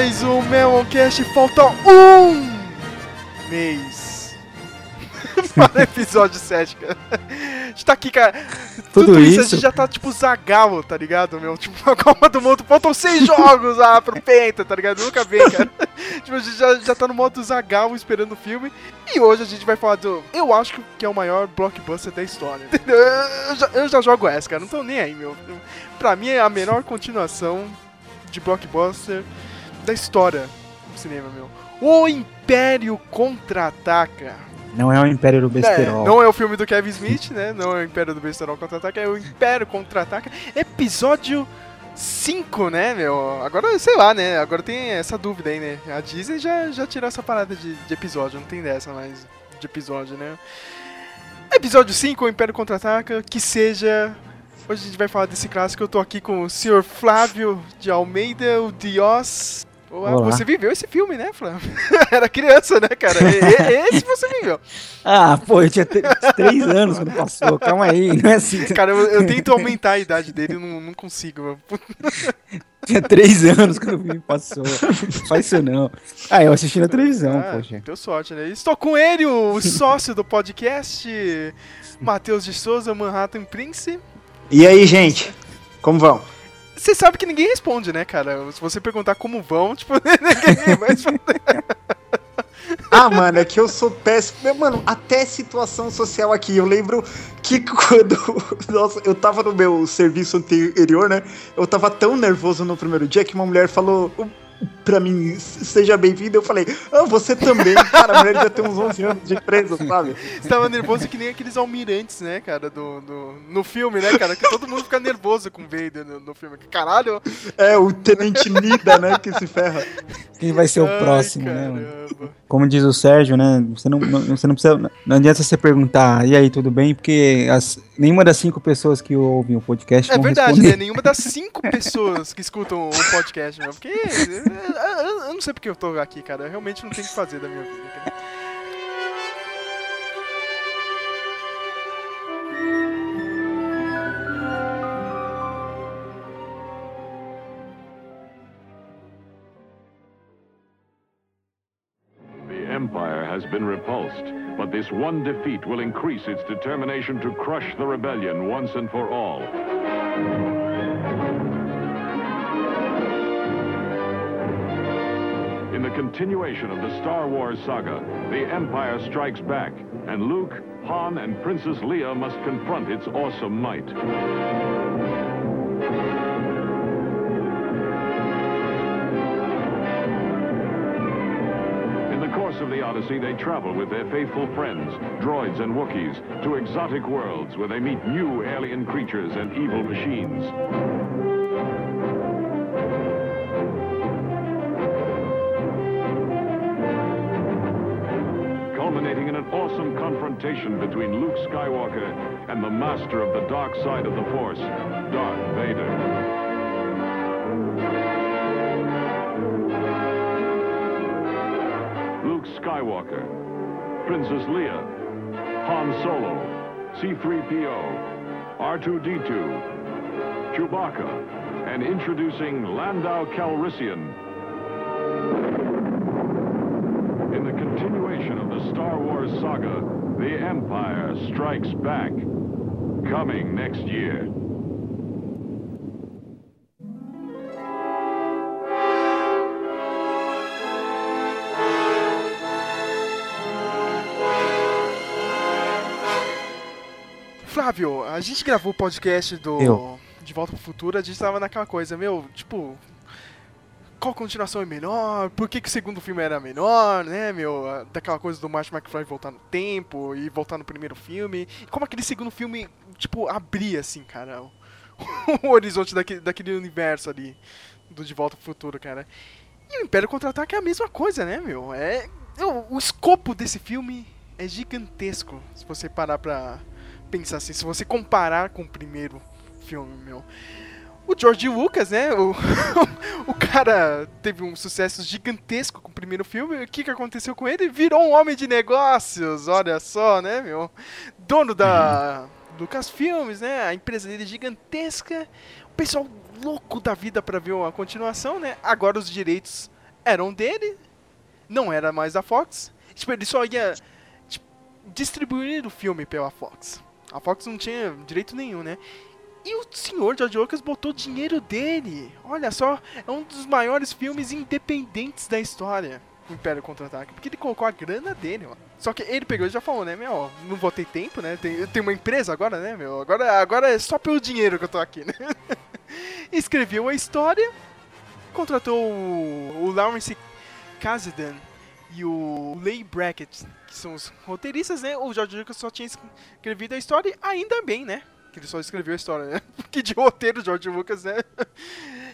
Mais um Meloncast, falta um mês para o episódio 7, cara. A gente tá aqui, cara. Tudo Tudo isso, isso? a gente já tá tipo Zagalo, tá ligado, meu? Tipo, a Copa do Mundo, faltam seis jogos ah, pro Penta, tá ligado? Nunca vem, cara. tipo, a gente já, já tá no modo Zagalo esperando o filme. E hoje a gente vai falar do. Eu acho que- é o maior blockbuster da história. Entendeu? Eu já, eu já jogo essa, cara. Não tô nem aí, meu. Pra mim é a menor continuação de blockbuster da história do cinema, meu. O Império Contra-Ataca. Não é o Império do É, Besterol. não é o filme do Kevin Smith, né? Não é o Império do Besterol Contra-Ataca, é o Império Contra-Ataca. Episódio 5, né, meu? Agora, sei lá, né? Agora tem essa dúvida aí, né? A Disney já, já tirou essa parada de, de episódio, não tem dessa mais de episódio, né? Episódio 5, o Império Contra-Ataca, que seja... Hoje a gente vai falar desse clássico, eu tô aqui com o Sr. Flávio de Almeida, o Dios... Olá. Você viveu esse filme, né, Flávio? Era criança, né, cara? E- Esse você viveu. Ah, pô, eu tinha três anos quando passou. Calma aí, não é assim. Cara, eu, eu tento aumentar a idade dele e não, não consigo. Tinha três anos quando o filme passou. Não faz isso não. Ah, eu assisti na televisão, Ah, poxa. Deu sorte, né? Estou com ele, o sócio do podcast, Matheus de Souza, Manhattan Prince. E aí, gente? Como vão? Você sabe que ninguém responde, né, cara? Se você perguntar como vão, tipo, ninguém vai responder. Ah, mano, é que eu sou péssimo. Mano, até situação social aqui. Eu lembro que quando. Nossa, eu tava no meu serviço anterior, né? Eu tava tão nervoso no primeiro dia que uma mulher falou pra mim, seja bem-vindo. Eu falei, ah, você também. Cara, a mulher já tem uns 11 anos de empresa, sabe? Você tava nervoso que nem aqueles almirantes, né, cara, do, do- no filme, né, cara? Que todo mundo fica nervoso com o Vader no, no filme. Caralho! É, o Tenente Nida, né, que se ferra. Quem vai ser o Ai, próximo, né, mano? caramba. Como diz o Sérgio, né? Você não, não- você não precisa. Não adianta você perguntar, e aí, tudo bem? Porque as- nenhuma das cinco pessoas que ouvem o podcast É vão verdade, responder. né? Nenhuma das cinco pessoas que escutam o podcast, meu. Porque eu, eu- eu não sei porque eu tô aqui, cara. Eu realmente não tenho o que fazer da minha vida. The Empire has been repulsed, but this one defeat will increase its determination to crush the rebellion once and for all. The continuation of the Star Wars saga, the Empire strikes back, and Luke, Han, and Princess Leia must confront its awesome might. In the course of the Odyssey, they travel with their faithful friends, droids and Wookiees, to exotic worlds where they meet new alien creatures and evil machines. Confrontation between Luke Skywalker and the master of the dark side of the Force, Darth Vader. Luke Skywalker, Princess Leia, Han Solo, C-3PO, R2-D2, Chewbacca, and introducing Landau Calrissian. In the continuation of the Star Wars saga, The Empire Strikes Back. Coming next year. Flávio, a gente gravou o podcast do Eu. De Volta pro Futuro, a gente tava naquela coisa, meu, tipo. Qual continuação é melhor? Por que, que o segundo filme era menor, né, meu? Daquela coisa do Martin McFly voltar no tempo e voltar no primeiro filme. Como aquele segundo filme, tipo, abria, assim, cara, o, o horizonte daquele, daquele universo ali do De Volta pro Futuro, cara. E o Império Contra-Ataque é a mesma coisa, né, meu? É, o, o escopo desse filme é gigantesco, se você parar pra pensar assim, se você comparar com o primeiro filme, meu. O George Lucas, né? O, o cara teve um sucesso gigantesco com o primeiro filme. O que, que aconteceu com ele? Virou um homem de negócios, olha só, né, meu? Dono da Lucasfilmes, né? A empresa dele é gigantesca. O pessoal louco da vida pra ver uma continuação, né? Agora os direitos eram dele, não era mais da Fox. Tipo, ele só ia tipo, distribuir o filme pela Fox. A Fox não tinha direito nenhum, né? E o senhor George Lucas botou dinheiro dele. Olha só, é um dos maiores filmes independentes da história. Império Contra-Ataque. Porque ele colocou a grana dele, ó. Só que ele pegou e já falou, né, meu, não vou ter tempo, né? Tem, eu tenho uma empresa agora, né, meu? Agora, agora é só pelo dinheiro que eu tô aqui, né? Escreveu a história, contratou o, o Lawrence Kasdan e o Leigh Brackett, que são os roteiristas, né? O George Lucas só tinha escrevido a história, ainda bem, né? Que ele só escreveu a história, né? Porque de roteiro, George Lucas, né?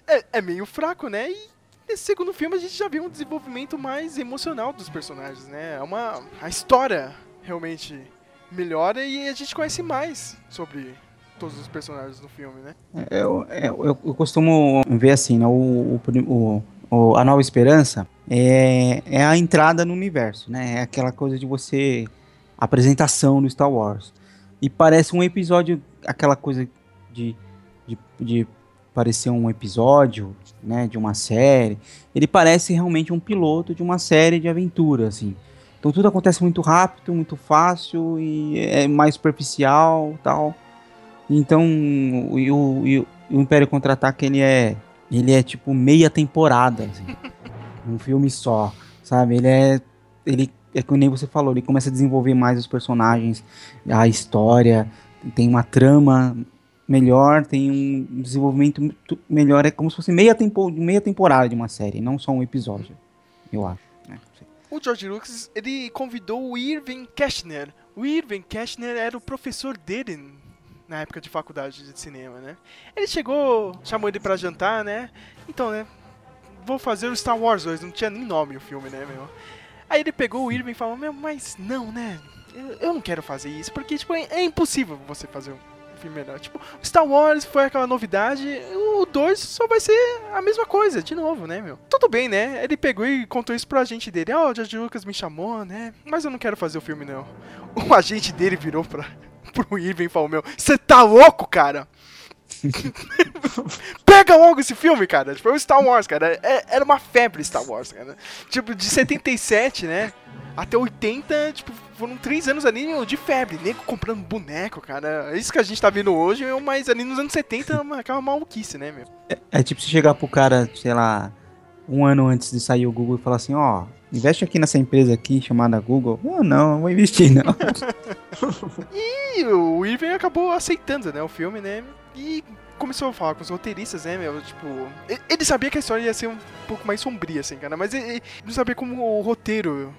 É, é meio fraco, né? E nesse segundo filme a gente já viu um desenvolvimento mais emocional dos personagens, né? É uma... A história realmente melhora e a gente conhece mais sobre todos os personagens do filme, né? É, Eu, eu, eu, eu costumo ver assim, né? O, o, o, a Nova Esperança é, é a entrada no universo, né? É aquela coisa de você. apresentação do Star Wars. E parece um episódio, aquela coisa de, de, de parecer um episódio, né? De uma série. Ele parece realmente um piloto de uma série de aventura, assim. Então tudo acontece muito rápido, muito fácil e é mais superficial tal. Então o, o, o, Império Contra-Ataque ele é, ele é tipo meia temporada, assim, um filme só, sabe? Ele é, ele é que nem você falou, ele começa a desenvolver mais os personagens, a história, tem uma trama melhor, tem um desenvolvimento melhor, é como se fosse meia, tempo, meia temporada de uma série, não só um episódio, eu acho. Né? O George Lucas, ele convidou o Irving Keschner. O Irving Keschner era o professor dele na época de faculdade de cinema, né? Ele chegou, chamou ele pra jantar, né? Então, né? Vou fazer o Star Wars 2, não tinha nem nome o filme, né, meu? Aí ele pegou o Irving e falou, meu, mas não, né? Eu, eu não quero fazer isso, porque, tipo, é, é impossível você fazer um filme melhor. Tipo, Star Wars foi aquela novidade, o 2 só vai ser a mesma coisa, de novo, né, meu? Tudo bem, né? Ele pegou e contou isso pro agente dele. Ó, oh, o George Lucas me chamou, né? Mas eu não quero fazer o filme, não. O agente dele virou pra, pro Irving e falou, meu, você tá louco, cara? Pega logo esse filme, cara. Tipo, é o Star Wars, cara. É, era uma febre Star Wars, cara. Tipo, de 77, né? Até 80, tipo, foram três anos ali de febre. Nego comprando boneco, cara. É isso que a gente tá vendo hoje, mas ali nos anos 70 aquela maluquice, né, meu? É, é tipo se chegar pro cara, sei lá, um ano antes de sair o Google e falar assim, ó, investe aqui nessa empresa aqui chamada Google. Não, não, não vou investir, não. e o Irving acabou aceitando, né, o filme, né? E começou a falar com os roteiristas, né, meu? Tipo, ele sabia que a história ia ser um pouco mais sombria, assim, cara, mas ele não sabia como o roteiro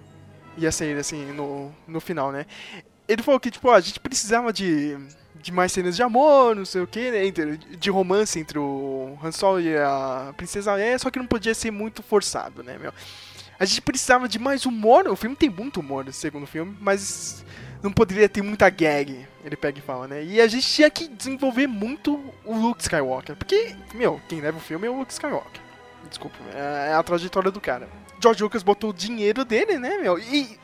ia sair, assim, no, no final, né? Ele falou que, tipo, a gente precisava de, de mais cenas de amor, não sei o que, né? De romance entre o Han Solo e a Princesa Leia, só que não podia ser muito forçado, né, meu? A gente precisava de mais humor. O filme tem muito humor, segundo filme, mas não poderia ter muita gag, ele pega e fala, né? E a gente tinha que desenvolver muito o Luke Skywalker, porque, meu, quem leva o filme é o Luke Skywalker. Desculpa, é a trajetória do cara. George Lucas botou o dinheiro dele, né, meu? E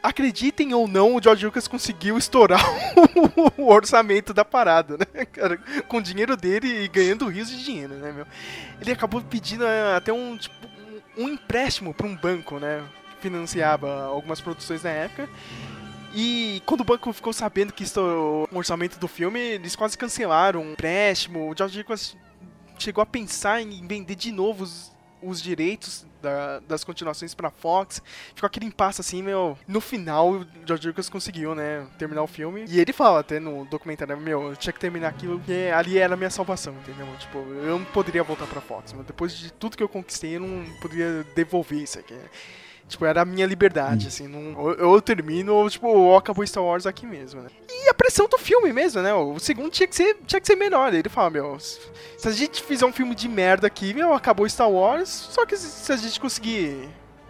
acreditem ou não, o George Lucas conseguiu estourar o orçamento da parada, né, cara? Com o dinheiro dele e ganhando rios de dinheiro, né, meu? Ele acabou pedindo até um, tipo, um empréstimo para um banco, né? Que financiava algumas produções na época. E quando o banco ficou sabendo que estourou o orçamento do filme, eles quase cancelaram o empréstimo. O George Lucas chegou a pensar em vender de novo os, os direitos da, das continuações pra Fox. Ficou aquele impasse assim, meu. No final, o George Lucas conseguiu, né, terminar o filme. E ele fala até no documentário, meu, eu tinha que terminar aquilo porque ali era a minha salvação, entendeu? Tipo, eu não poderia voltar pra Fox, mas depois de tudo que eu conquistei, eu não poderia devolver isso aqui. Tipo, era a minha liberdade, hum. assim. Não, ou eu termino, ou, tipo, ou acabou Star Wars aqui mesmo, né? E a pressão do filme mesmo, né? O segundo tinha que ser, tinha que ser melhor. Ele fala, meu, se a gente fizer um filme de merda aqui, meu, acabou Star Wars. Só que se a gente conseguir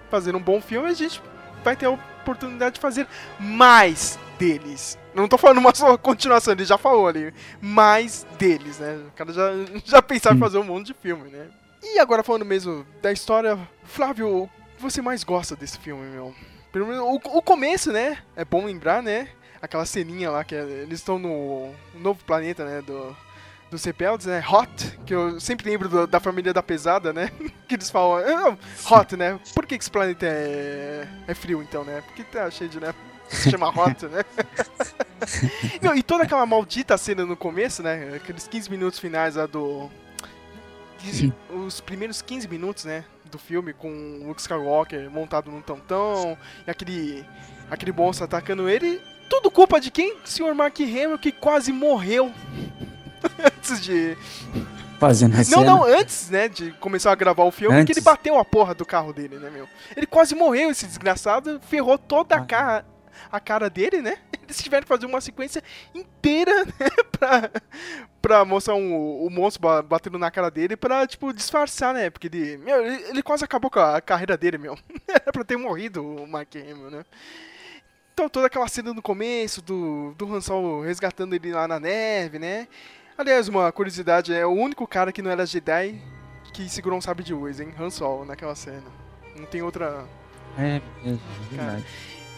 fazer um bom filme, a gente vai ter a oportunidade de fazer mais deles. Não tô falando uma só continuação, ele já falou ali. Mais deles, né? O cara já, já pensava em fazer um monte de filme, né? E agora falando mesmo da história, Flávio, você mais gosta desse filme, meu? Pelo menos o, o começo, né? É bom lembrar, né? Aquela ceninha lá que é, eles estão no novo planeta, né? Do, dos rebeldes, né? Hot, que eu sempre lembro do- da família da pesada, né? que eles falam, "Ah, hot, né? Por que, que esse planeta é, é frio então, né? Porque tá cheio de, né? Se chama hot, né? Não, e toda aquela maldita cena no começo, né? Aqueles 15 minutos finais lá do. Os primeiros 15 minutos, né? Do filme com o Luke Skywalker montado num tantão e aquele. aquele monstro atacando ele. Tudo culpa de quem? Sr. Mark Hamill que quase morreu. antes de. Fazendo a Não, não, antes, né, de começar a gravar o filme, que Antes. ele bateu a porra do carro dele, né, meu? Ele quase morreu, esse desgraçado, ferrou toda a Ah. cara, a cara dele, né? Eles tiveram que fazer uma sequência inteira, né, pra, pra mostrar um, o monstro ba- batendo na cara dele pra, tipo, disfarçar, né? Porque ele, meu, ele, quase acabou com a carreira dele, meu. Era pra ter morrido o Mark Hamill, né? Então, toda aquela cena no começo do, do Han Solo resgatando ele lá na neve, né? Aliás, uma curiosidade, é o único cara que não era Jedi que segurou um sabre de luz, hein? Han Solo, naquela cena. Não tem outra... É, é verdade.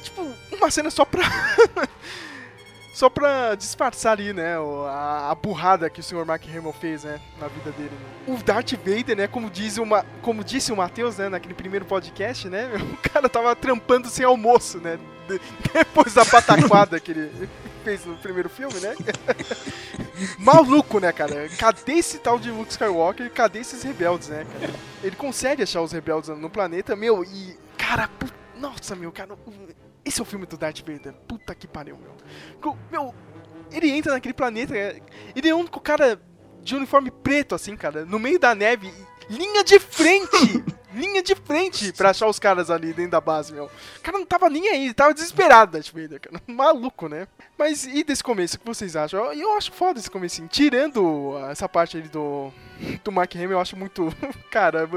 Tipo, uma cena só pra... só pra disfarçar ali, né? A, a burrada que o Sr. Mark Hamill fez, né? Na vida dele. né? O Darth Vader, né? Como, diz uma, como disse o Matheus, né? Naquele primeiro podcast, né? O cara tava trampando sem almoço, né? de- Depois da pataquada que ele fez no primeiro filme, né? Maluco, né, cara? Cadê esse tal de Luke Skywalker cadê esses rebeldes, né, cara? Ele consegue achar os rebeldes no planeta, meu, e. Cara, pu- nossa, meu, cara. Esse é o filme do Darth Vader. Puta que pariu, meu. Meu, ele entra naquele planeta, ele é o único cara de uniforme preto, assim, cara, no meio da neve, linha de frente! linha de frente pra achar os caras ali dentro da base, meu. O cara não tava nem aí, tava desesperado, Darth Vader, cara. Maluco, né? Mas e desse começo, o que vocês acham? Eu, eu acho foda esse comecinho. Tirando essa parte ali do, do Mark Hamill, eu acho muito... Cara,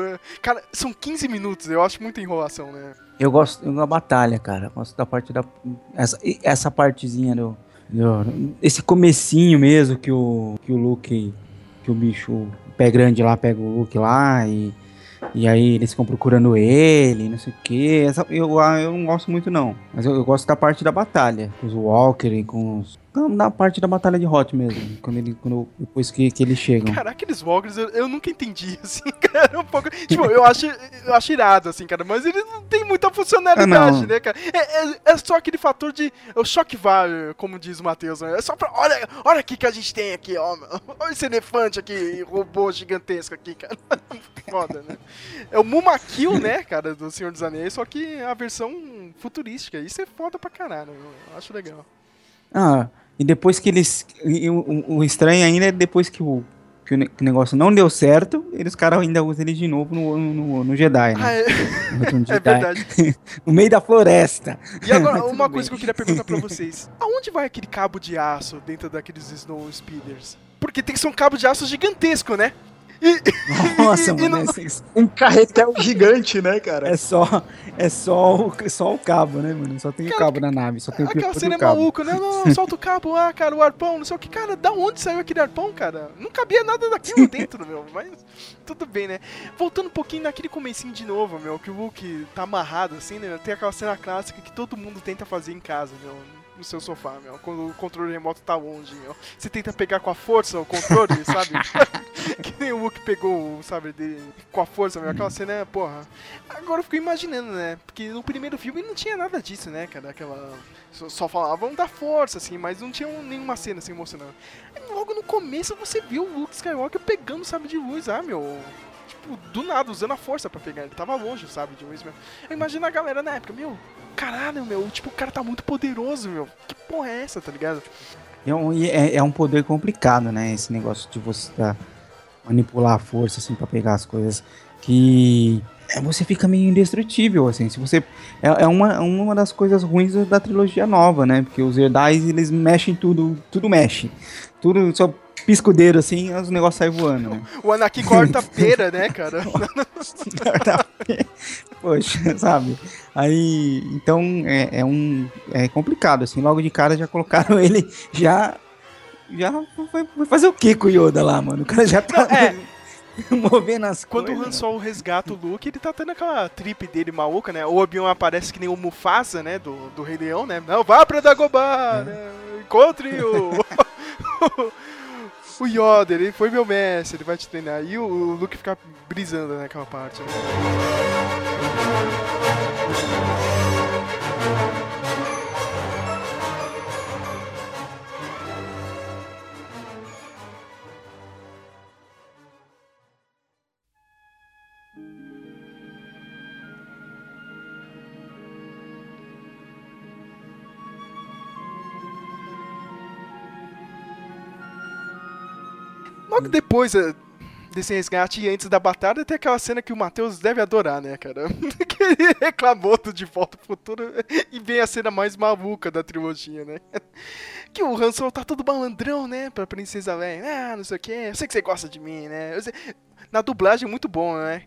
cara, são 15 minutos, eu acho muita enrolação, né? Eu gosto da batalha, cara. Gosto da parte da. Essa, essa partezinha do, do- Esse comecinho mesmo que o, que o Luke. Que o bicho. Pé grande lá pega o Luke lá e. E aí eles ficam procurando ele, não sei o que. Eu, ah, eu não gosto muito não. Mas eu, eu gosto da parte da batalha. Com os Walker e com os. Da parte da batalha de Hot mesmo. Quando ele, quando, depois que, que eles chegam. Cara, aqueles Walkers eu, eu nunca entendi, assim, cara, um pouco... Tipo, eu acho, eu acho irado, assim, cara, mas eles não tem muita funcionalidade, Ah, né, cara? É, é- é só aquele fator de... É o choque value, como diz o Matheus, né? É só pra... Olha, olha aqui que a gente tem aqui, ó. Olha esse elefante aqui, robô gigantesco aqui, cara. Foda, né? É o Mumakil, né, cara, do Senhor dos Anéis, só que a versão futurística. Isso é foda pra caralho, eu acho legal. Ah, e depois que eles. o, o- estranho ainda é depois que o, que o negócio não deu certo, eles caras ainda usam ele de novo no, no, no Jedi, Ah, né? é, No é Jedi. verdade. No meio da floresta. E agora, uma coisa bem. que eu queria perguntar pra vocês. Aonde vai aquele cabo de aço dentro daqueles Snow Speeders? Porque tem que ser um cabo de aço gigantesco, né? E, Nossa, e mano, não- é, Um carretel gigante, né, cara? é só, é só, o, só o cabo, né, mano? Só tem o Cara, cabo na nave, só tem o aquela cena é maluca, né? Não, não, solta o cabo, ah, cara, o arpão, não sei o que. Cara, da onde saiu aquele arpão, cara? Não cabia nada daquilo dentro, meu. Mas tudo bem, né? Voltando um pouquinho naquele comecinho de novo, meu, que o Luke tá amarrado assim, né? Tem aquela cena clássica que todo mundo tenta fazer em casa, meu. No seu sofá, meu. Quando o controle remoto tá longe, meu. Você tenta pegar com a força o controle, sabe? que nem o Luke pegou o sabre dele com a força, meu. Aquela cena, é, porra. Agora eu fico imaginando, né? Porque no primeiro filme não tinha nada disso, né, cara? Aquela. Só, só falavam da força, assim, mas não tinha nenhuma cena assim emocionando. Aí, logo no começo você viu o Luke Skywalker pegando o sabre de luz, ah, meu. Tipo, do nada, usando a força pra pegar. Ele tava longe, sabe, de luz mesmo. Eu imagino a galera na época, meu, caralho, meu, tipo, o cara tá muito poderoso, meu. Que porra é essa, tá ligado? É um, é, é um poder complicado, né? Esse negócio de você tá, manipular a força, assim, pra pegar as coisas. Que é, você fica meio indestrutível, assim. Se você. É, é uma, uma das coisas ruins da trilogia nova, né? Porque os Jedi, eles mexem tudo, tudo mexe. Tudo só pisca o dedo, assim, os negócios saem voando, né? O Anakin corta a pera, né, cara? Poxa, sabe? Aí, então, é, é um. É complicado, assim. Logo de cara já colocaram ele já. Já foi, fazer o que com o Yoda lá, mano? O cara já tá Não, é. movendo as Quando o Han coisas. Solo resgata o Luke, ele tá tendo aquela trip dele maluca, né? O Obi-Wan aparece que nem o Mufasa, né? Do, do Rei Leão, né? Não, vá pra Dagobah, né? Encontre o... o Yoda, ele foi meu mestre, ele vai te treinar. E o, o Luke fica brisando naquela parte, né? Logo depois eh, desse resgate e antes da batalha, tem aquela cena que o Matheus deve adorar, né, cara? que ele reclamou do De Volta ao Futuro e vem a cena mais maluca da trilogia, né? Que o Han Solo tá todo malandrão, né, pra Princesa Leia. Ah, não sei o que, eu sei que você gosta de mim, né? Na dublagem, muito bom, né?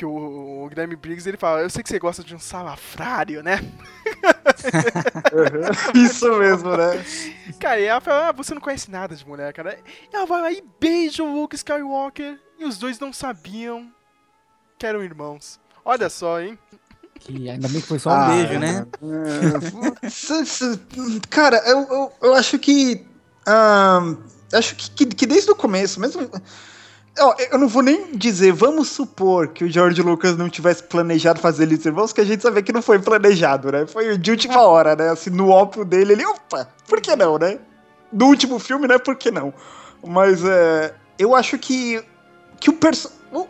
Que o, o Guilherme Briggs, ele fala, eu sei que você gosta de um salafrário, né? Isso mesmo, né? Cara, e ela fala, ah, você não conhece nada de mulher, cara. E ela vai lá e beija o Luke Skywalker. E os dois não sabiam que eram irmãos. Olha só, hein? Que ainda bem que foi só um Ah, beijo, né? é. Cara, eu, eu, eu acho que. ahn, acho que, que, que desde o começo, mesmo. Ó, Eu não vou nem dizer, vamos supor que o George Lucas não tivesse planejado fazer eles irmãos, que a gente sabia que não foi planejado, né? Foi de última hora, né? Assim, no ópio dele, ele, opa, por que não, né? No último filme, né? Por que não? Mas é, eu acho que, que o, perso o,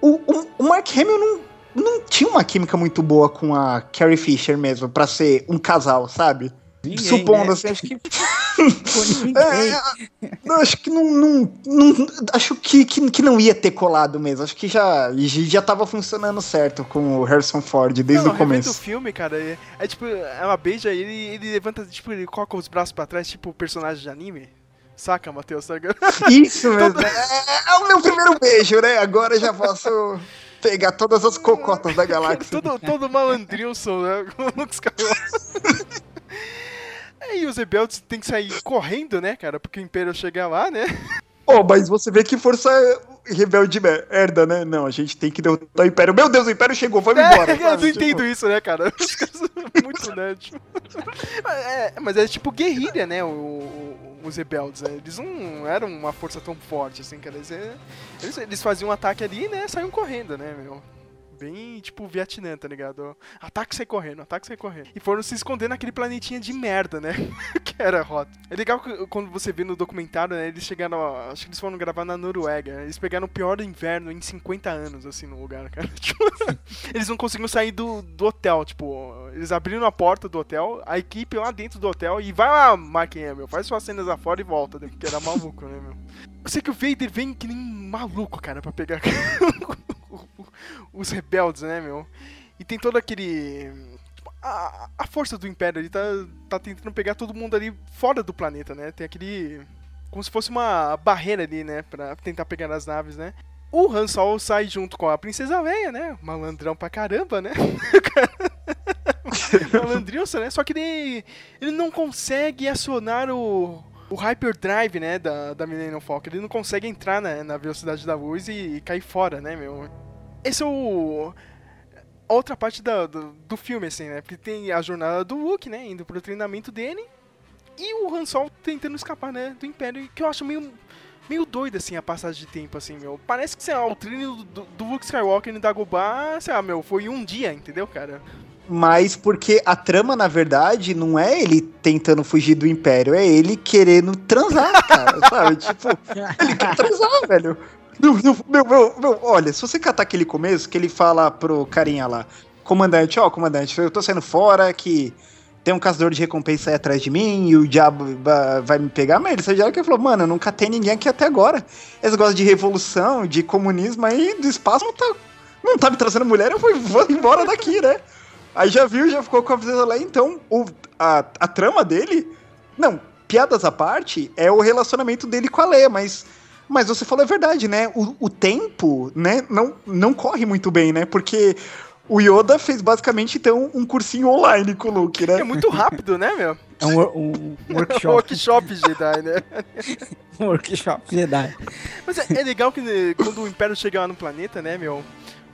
o, o Mark Hamill não, não tinha uma química muito boa com a Carrie Fisher mesmo, pra ser um casal, sabe? Ninguém, Supondo, né? assim, acho que. Ninguém. É, não, acho que não. não, não- acho que, que, que não ia ter colado mesmo. Acho que já, já tava funcionando certo com o Harrison Ford desde não, o começo. filme, cara, é, é tipo, ela beija ele ele levanta, tipo, ele coloca os braços pra trás, tipo personagem de anime. Saca, Matheus? Ligado? Isso mesmo. É, é o meu primeiro beijo, né? Agora eu já posso pegar todas as cocotas da galáxia. todo, todo malandrilson, né? Com o Luke Skywalker. Aí os rebeldes tem que sair correndo, né, cara? Porque o Império chega lá, né? Oh, mas você vê que força rebelde merda, né? Não, a gente tem que derrotar o Império. Meu Deus, o Império chegou, vamos embora. É, eu sabe? não Tipo, entendo isso, né, cara? Os caras são muito nerd. É, mas é tipo guerrilha, né? o- o- os rebeldes. né? Eles não eram uma força tão forte, assim, cara. Eles, é- eles, eles faziam um ataque ali, né? Saíam correndo, né, meu? Bem, tipo, Vietnã, tá ligado? Ataque sai correndo, ataque sai correndo. E foram se esconder naquele planetinha de merda, né? que era Rota. É legal que, quando você vê no documentário, né? Eles chegaram. Acho que eles foram gravar na Noruega. Eles pegaram o pior inverno em 50 anos, assim, no lugar, cara. Tipo, eles não conseguiam sair do, do hotel, tipo, eles abriram a porta do hotel, a equipe lá dentro do hotel, e vai lá, Mark Hamill, faz suas cenas lá fora e volta, né, porque era maluco, né, meu. Eu sei que o Vader vem que nem maluco, cara, pra pegar os rebeldes, né, meu. E tem todo aquele... tipo, A, a força do Império ali tá, tá tentando pegar todo mundo ali fora do planeta, né, tem aquele... Como se fosse uma barreira ali, né, pra tentar pegar as naves, né. O Han Solo sai junto com a Princesa Leia, né? Malandrão pra caramba, né? Malandrilson, né? Só que ele, ele não consegue acionar o, o Hyperdrive, né? Da, da Millennium Falcon. Ele não consegue entrar na, na velocidade da luz e, cair fora, né, meu? Esse é o... Outra parte da, do, do filme, assim, né? Porque tem a jornada do Luke, né? Indo pro treinamento dele. E o Han Solo tentando escapar, né? Do Império. Que eu acho meio meio doido, assim, a passagem de tempo, assim, meu. Parece que, sei lá, o treino do, do Luke Skywalker em Dagobah, sei lá, meu, foi um dia, entendeu, cara? Mas porque a trama, na verdade, não é ele tentando fugir do Império, é ele querendo transar, cara, sabe? Tipo, ele quer transar, velho. Meu, meu, meu, olha, se você catar aquele começo, que ele fala pro carinha lá, comandante, ó, comandante, eu tô saindo fora, que tem um caçador de recompensa aí atrás de mim e o diabo va- vai me pegar, mas ele já que ele falou, mano, eu nunca tem ninguém aqui até agora. Eles gostam de revolução, de comunismo aí, do espaço não tá, não tá me trazendo mulher, eu vou, vou embora daqui, né? Aí já viu, já ficou com a visão lá, então o, a, a trama dele, não, piadas à parte, é o relacionamento dele com a Leia, mas, mas você falou a verdade, né? O, o tempo, né, não, não corre muito bem, né? Porque o Yoda fez basicamente, então, um cursinho online com o Luke, É né? muito rápido, né, meu? É um, wor- um workshop. Workshop Jedi, né? um workshop Jedi. Mas é, é legal que né, quando o Império chega lá no planeta, né, meu?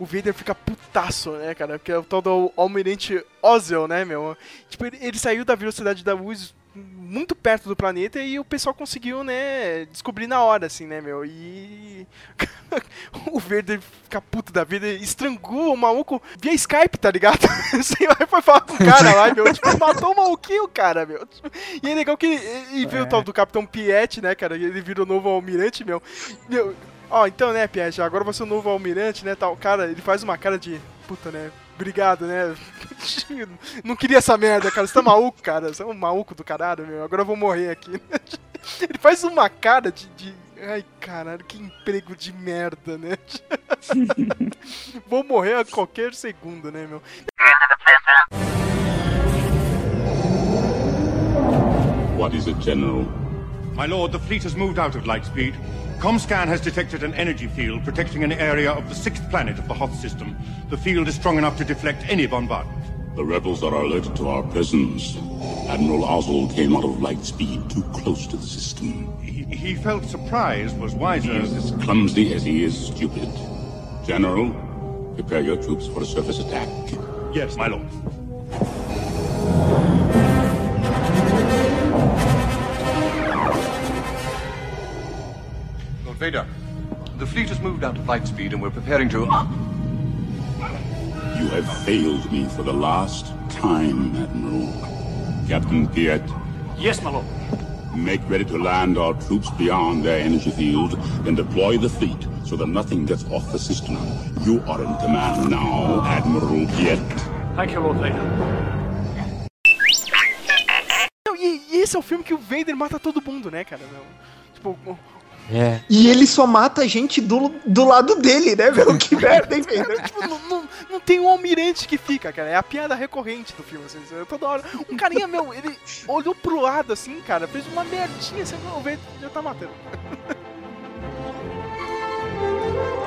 O Vader fica putaço, né, cara? Porque é o tal do Almirante Ozzel, né, meu? Tipo, ele, ele saiu da velocidade da luz muito perto do planeta e o pessoal conseguiu, né, descobrir na hora, assim, né, meu? E o Verde fica puto da vida, estrangula o maluco via Skype, tá ligado? Você vai foi falar com o cara lá, meu, tipo, matou o maluquinho, cara, meu. E é legal que e veio É. o tal do Capitão Piet, né, cara? Ele vira o novo almirante, meu. Meu, ó, então, né, Piet, agora você é o novo almirante, né, tal. Cara, ele faz uma cara de, puta, né, obrigado, né? Não queria essa merda, cara. Você tá maluco, cara. Você é um maluco do caralho, meu. Agora eu vou morrer aqui. Ele faz uma cara de. de... Ai, caralho, que emprego de merda, né? vou morrer a qualquer segundo, né, meu? What is it, General? My lord, the fleet has moved out of Lightspeed. Comscan has detected an energy field protecting an area of the sixth planet of the Hoth system. The field is strong enough to deflect any bombardment. The rebels are alerted to our presence. Admiral Oswald came out of light speed too close to the system. He, he felt surprise was wiser. He is as clumsy as he is stupid. General, prepare your troops for a surface attack. Yes, my lord. Vader, the fleet has moved out to of Lightspeed and we're preparing to. You have failed me for the last time, Admiral. Captain Piet, Yes, my lord. make ready to land our troops beyond their energy field, then deploy the fleet so that nothing gets off the system. You are in command now, Admiral Piet. Thank you, Lord Vader. Não, E, e esse é o filme que o Vader mata todo mundo, né, cara? Tipo, É. E ele só mata a gente do, do lado dele, né, meu? Que merda, hein, velho? tipo, não, não, não tem um almirante que fica, cara. É a piada recorrente do filme, assim. Toda hora. Um carinha, meu, ele olhou pro lado, assim, cara, fez uma merdinha, assim, o Vader já tá matando.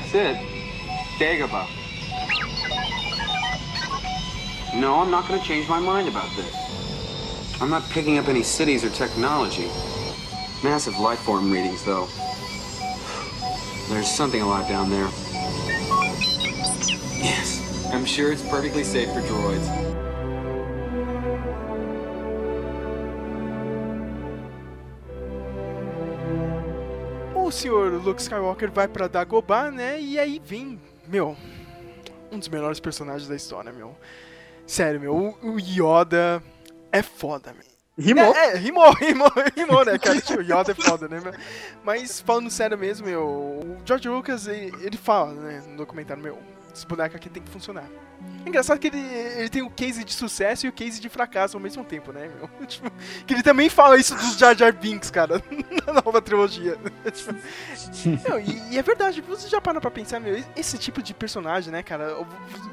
that's it. Dagobah. No, I'm not going to change my mind about this. I'm not picking up any cities or technology. Massive life form readings, though. There's something alive down there. Yes, I'm sure it's perfectly safe for droids. Senhor Luke Skywalker vai pra Dagobah, né? E aí vem, meu, um dos melhores personagens da história, meu. Sério, meu, o, Yoda é foda, meu. Rimou. É, é, rimou, rimou, rimou, né, cara? Tipo, o Yoda é foda, né? Mas falando sério mesmo, meu, o George Lucas, ele, ele fala, né, no documentário, meu, esse boneco aqui tem que funcionar. É engraçado que ele, ele tem o case de sucesso e o case de fracasso ao mesmo tempo, né, meu? Tipo, que ele também fala isso dos Jar Jar Binks, cara, na nova trilogia. Meu, e, e é verdade, você já para pra pensar, meu, esse tipo de personagem, né, cara,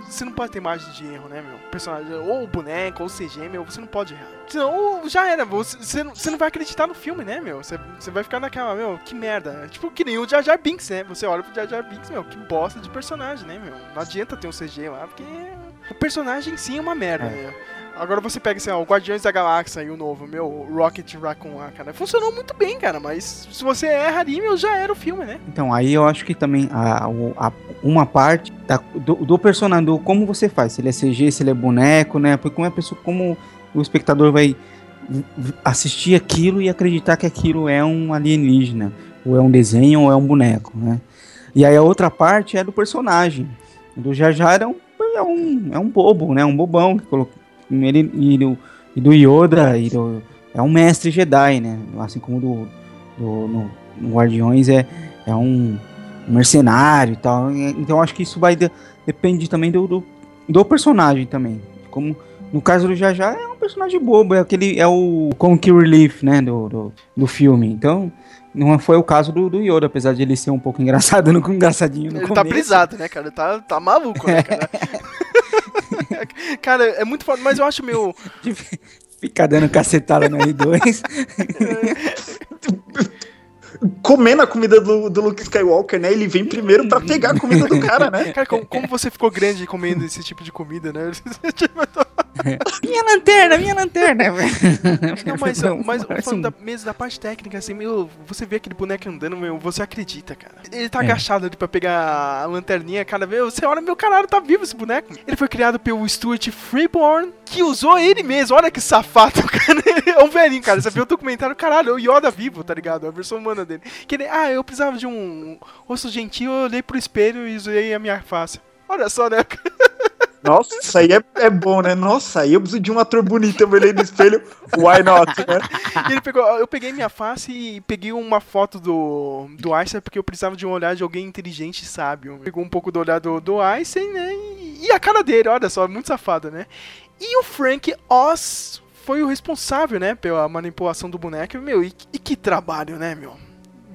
você não pode ter margem de erro, né, meu? Personagem, ou boneco, ou CG, meu, você não pode errar. Senão, já era, você, você, não- você não vai acreditar no filme, né, meu? Você, você vai ficar naquela, meu, que merda. Tipo, que nem o Jar Jar Binks, né? Você olha pro Jar Jar Binks, meu, que bosta de personagem, né, meu? Não adianta ter um CG lá, porque o personagem sim é uma merda, É. né? Agora você pega, assim, ó, o Guardiões da Galáxia e o novo, meu, o Rocket Raccoon lá, cara. Funcionou muito bem, cara, mas se você erra ali, meu, já era o filme, né? Então, aí eu acho que também a, a- uma parte da- do, do personagem, do como você faz, se ele é CG, se ele é boneco, né? Porque como a pessoa, como o espectador vai assistir aquilo e acreditar que aquilo é um alienígena, ou é um desenho, ou é um boneco, né? E aí a outra parte é do personagem. Do Jar Jar é um, é um, é um bobo, né? Um bobão que colocou ele e do, e do Yoda e do, é um mestre Jedi, né? Assim como do, do no, no Guardiões é, é um mercenário e tal. Então acho que isso vai de- também do, do, do personagem também, como No caso do Jajá é um personagem bobo, é aquele é o Comic Relief, né, do, do, do filme. Então, não foi o caso do, do Yoda, apesar de ele ser um pouco engraçado no engraçadinho no Ele começo. tá brisado, né, cara? Ele tá, tá maluco, né, cara? cara, é muito foda, mas eu acho meu. Ficar dando cacetada no R2. Comendo a comida do, do Luke Skywalker, né? Ele vem primeiro pra pegar a comida do cara, né? Cara, como, como você ficou grande comendo esse tipo de comida, né? minha lanterna, minha lanterna. Não, mas, mas falando um- da, mesmo da parte técnica, assim, meu, você vê aquele boneco andando, meu, você acredita, cara. Ele tá É. agachado ali pra pegar a lanterninha, cara, meu, você olha, meu caralho, tá vivo esse boneco. Ele foi criado pelo Stuart Freeborn, que usou ele mesmo, olha que safado, cara. É um velhinho, cara, você viu o documentário, caralho, é o Yoda vivo, tá ligado? A versão humana dele. Que ele, ah, eu precisava de um rosto gentil, eu olhei pro espelho e usei a minha face. Olha só, né? Nossa, isso aí é, é bom, né? Nossa, aí eu preciso de um ator bonito, eu me olhei no espelho, why not, né? E ele pegou, eu peguei minha face e peguei uma foto do, do Einstein porque eu precisava de um olhar de alguém inteligente e sábio. Pegou um pouco do olhar do, do Einstein, né? E, e a cara dele, olha só, muito safada, né? E o Frank Oz foi o responsável, né, pela manipulação do boneco. Meu, e, e que trabalho, né, meu?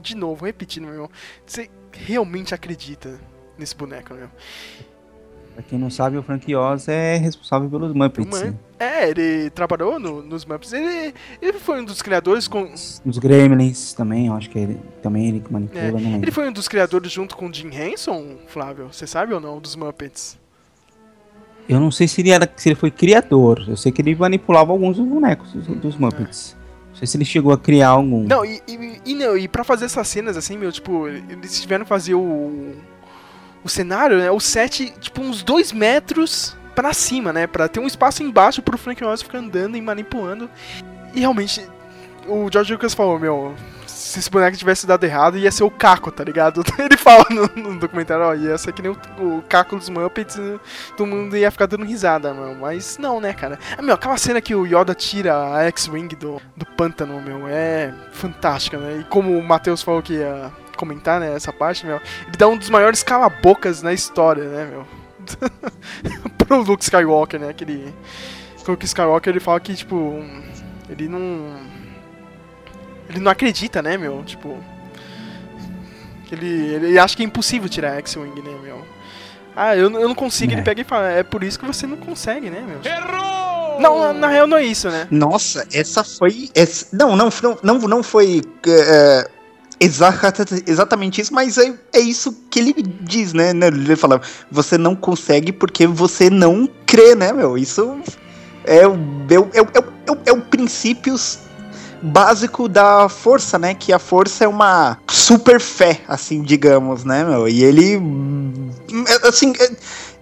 De novo, repetindo, meu. Você realmente acredita nesse boneco, meu? Pra quem não sabe, o Frank Oz é responsável pelos Muppets. Uma- né? É, ele trabalhou no- nos Muppets. Ele, ele foi um dos criadores com, Os Gremlins também, eu acho que ele, também ele que manipula, É, Ele foi um dos criadores junto com o Jim Henson, Flávio? Você sabe ou não, dos Muppets? Eu não sei se ele, era, se ele foi criador, eu sei que ele manipulava alguns dos bonecos dos, dos Muppets. Não sei se ele chegou a criar algum. Não, e, e, e, não, e pra fazer essas cenas assim, meu, tipo, eles tiveram que fazer o, o cenário, né, o set, tipo, uns dois metros pra cima, né, pra ter um espaço embaixo pro Frank Oz ficar andando e manipulando. E realmente, o George Lucas falou, meu, se esse boneco tivesse dado errado, ia ser o Caco, tá ligado? Ele fala no, no documentário, ó, ia ser que nem o, o Caco dos Muppets, todo mundo ia ficar dando risada, meu. Mas não, né, cara? Ah, meu, aquela cena que o Yoda tira a X-Wing do, do pântano, meu, é fantástica, né? E como o Matheus falou que ia comentar, né, essa parte, meu, ele dá um dos maiores cala-bocas na história, né, meu? Pro Luke Skywalker, né? Aquele. Luke Skywalker ele fala que, tipo, ele não. Ele não acredita, né, meu? Tipo. Ele, ele acha que é impossível tirar a X-Wing, né, meu? Ah, eu, não- eu não consigo. É. Ele pega e fala, é por isso que você não consegue, né, meu? Errou! Não, na, na real não é isso, né? Nossa, essa foi. essa- não, não, não, não, não foi exata- exatamente isso, mas é, é isso que ele diz, né? né, Ele fala, você não consegue porque você não crê, né, meu? Isso é o, é, o- é, o- é, o- é, o- é o princípio básico da força, né? Que a força é uma super fé, assim, digamos, né, meu? E ele. hum, é, Assim, é,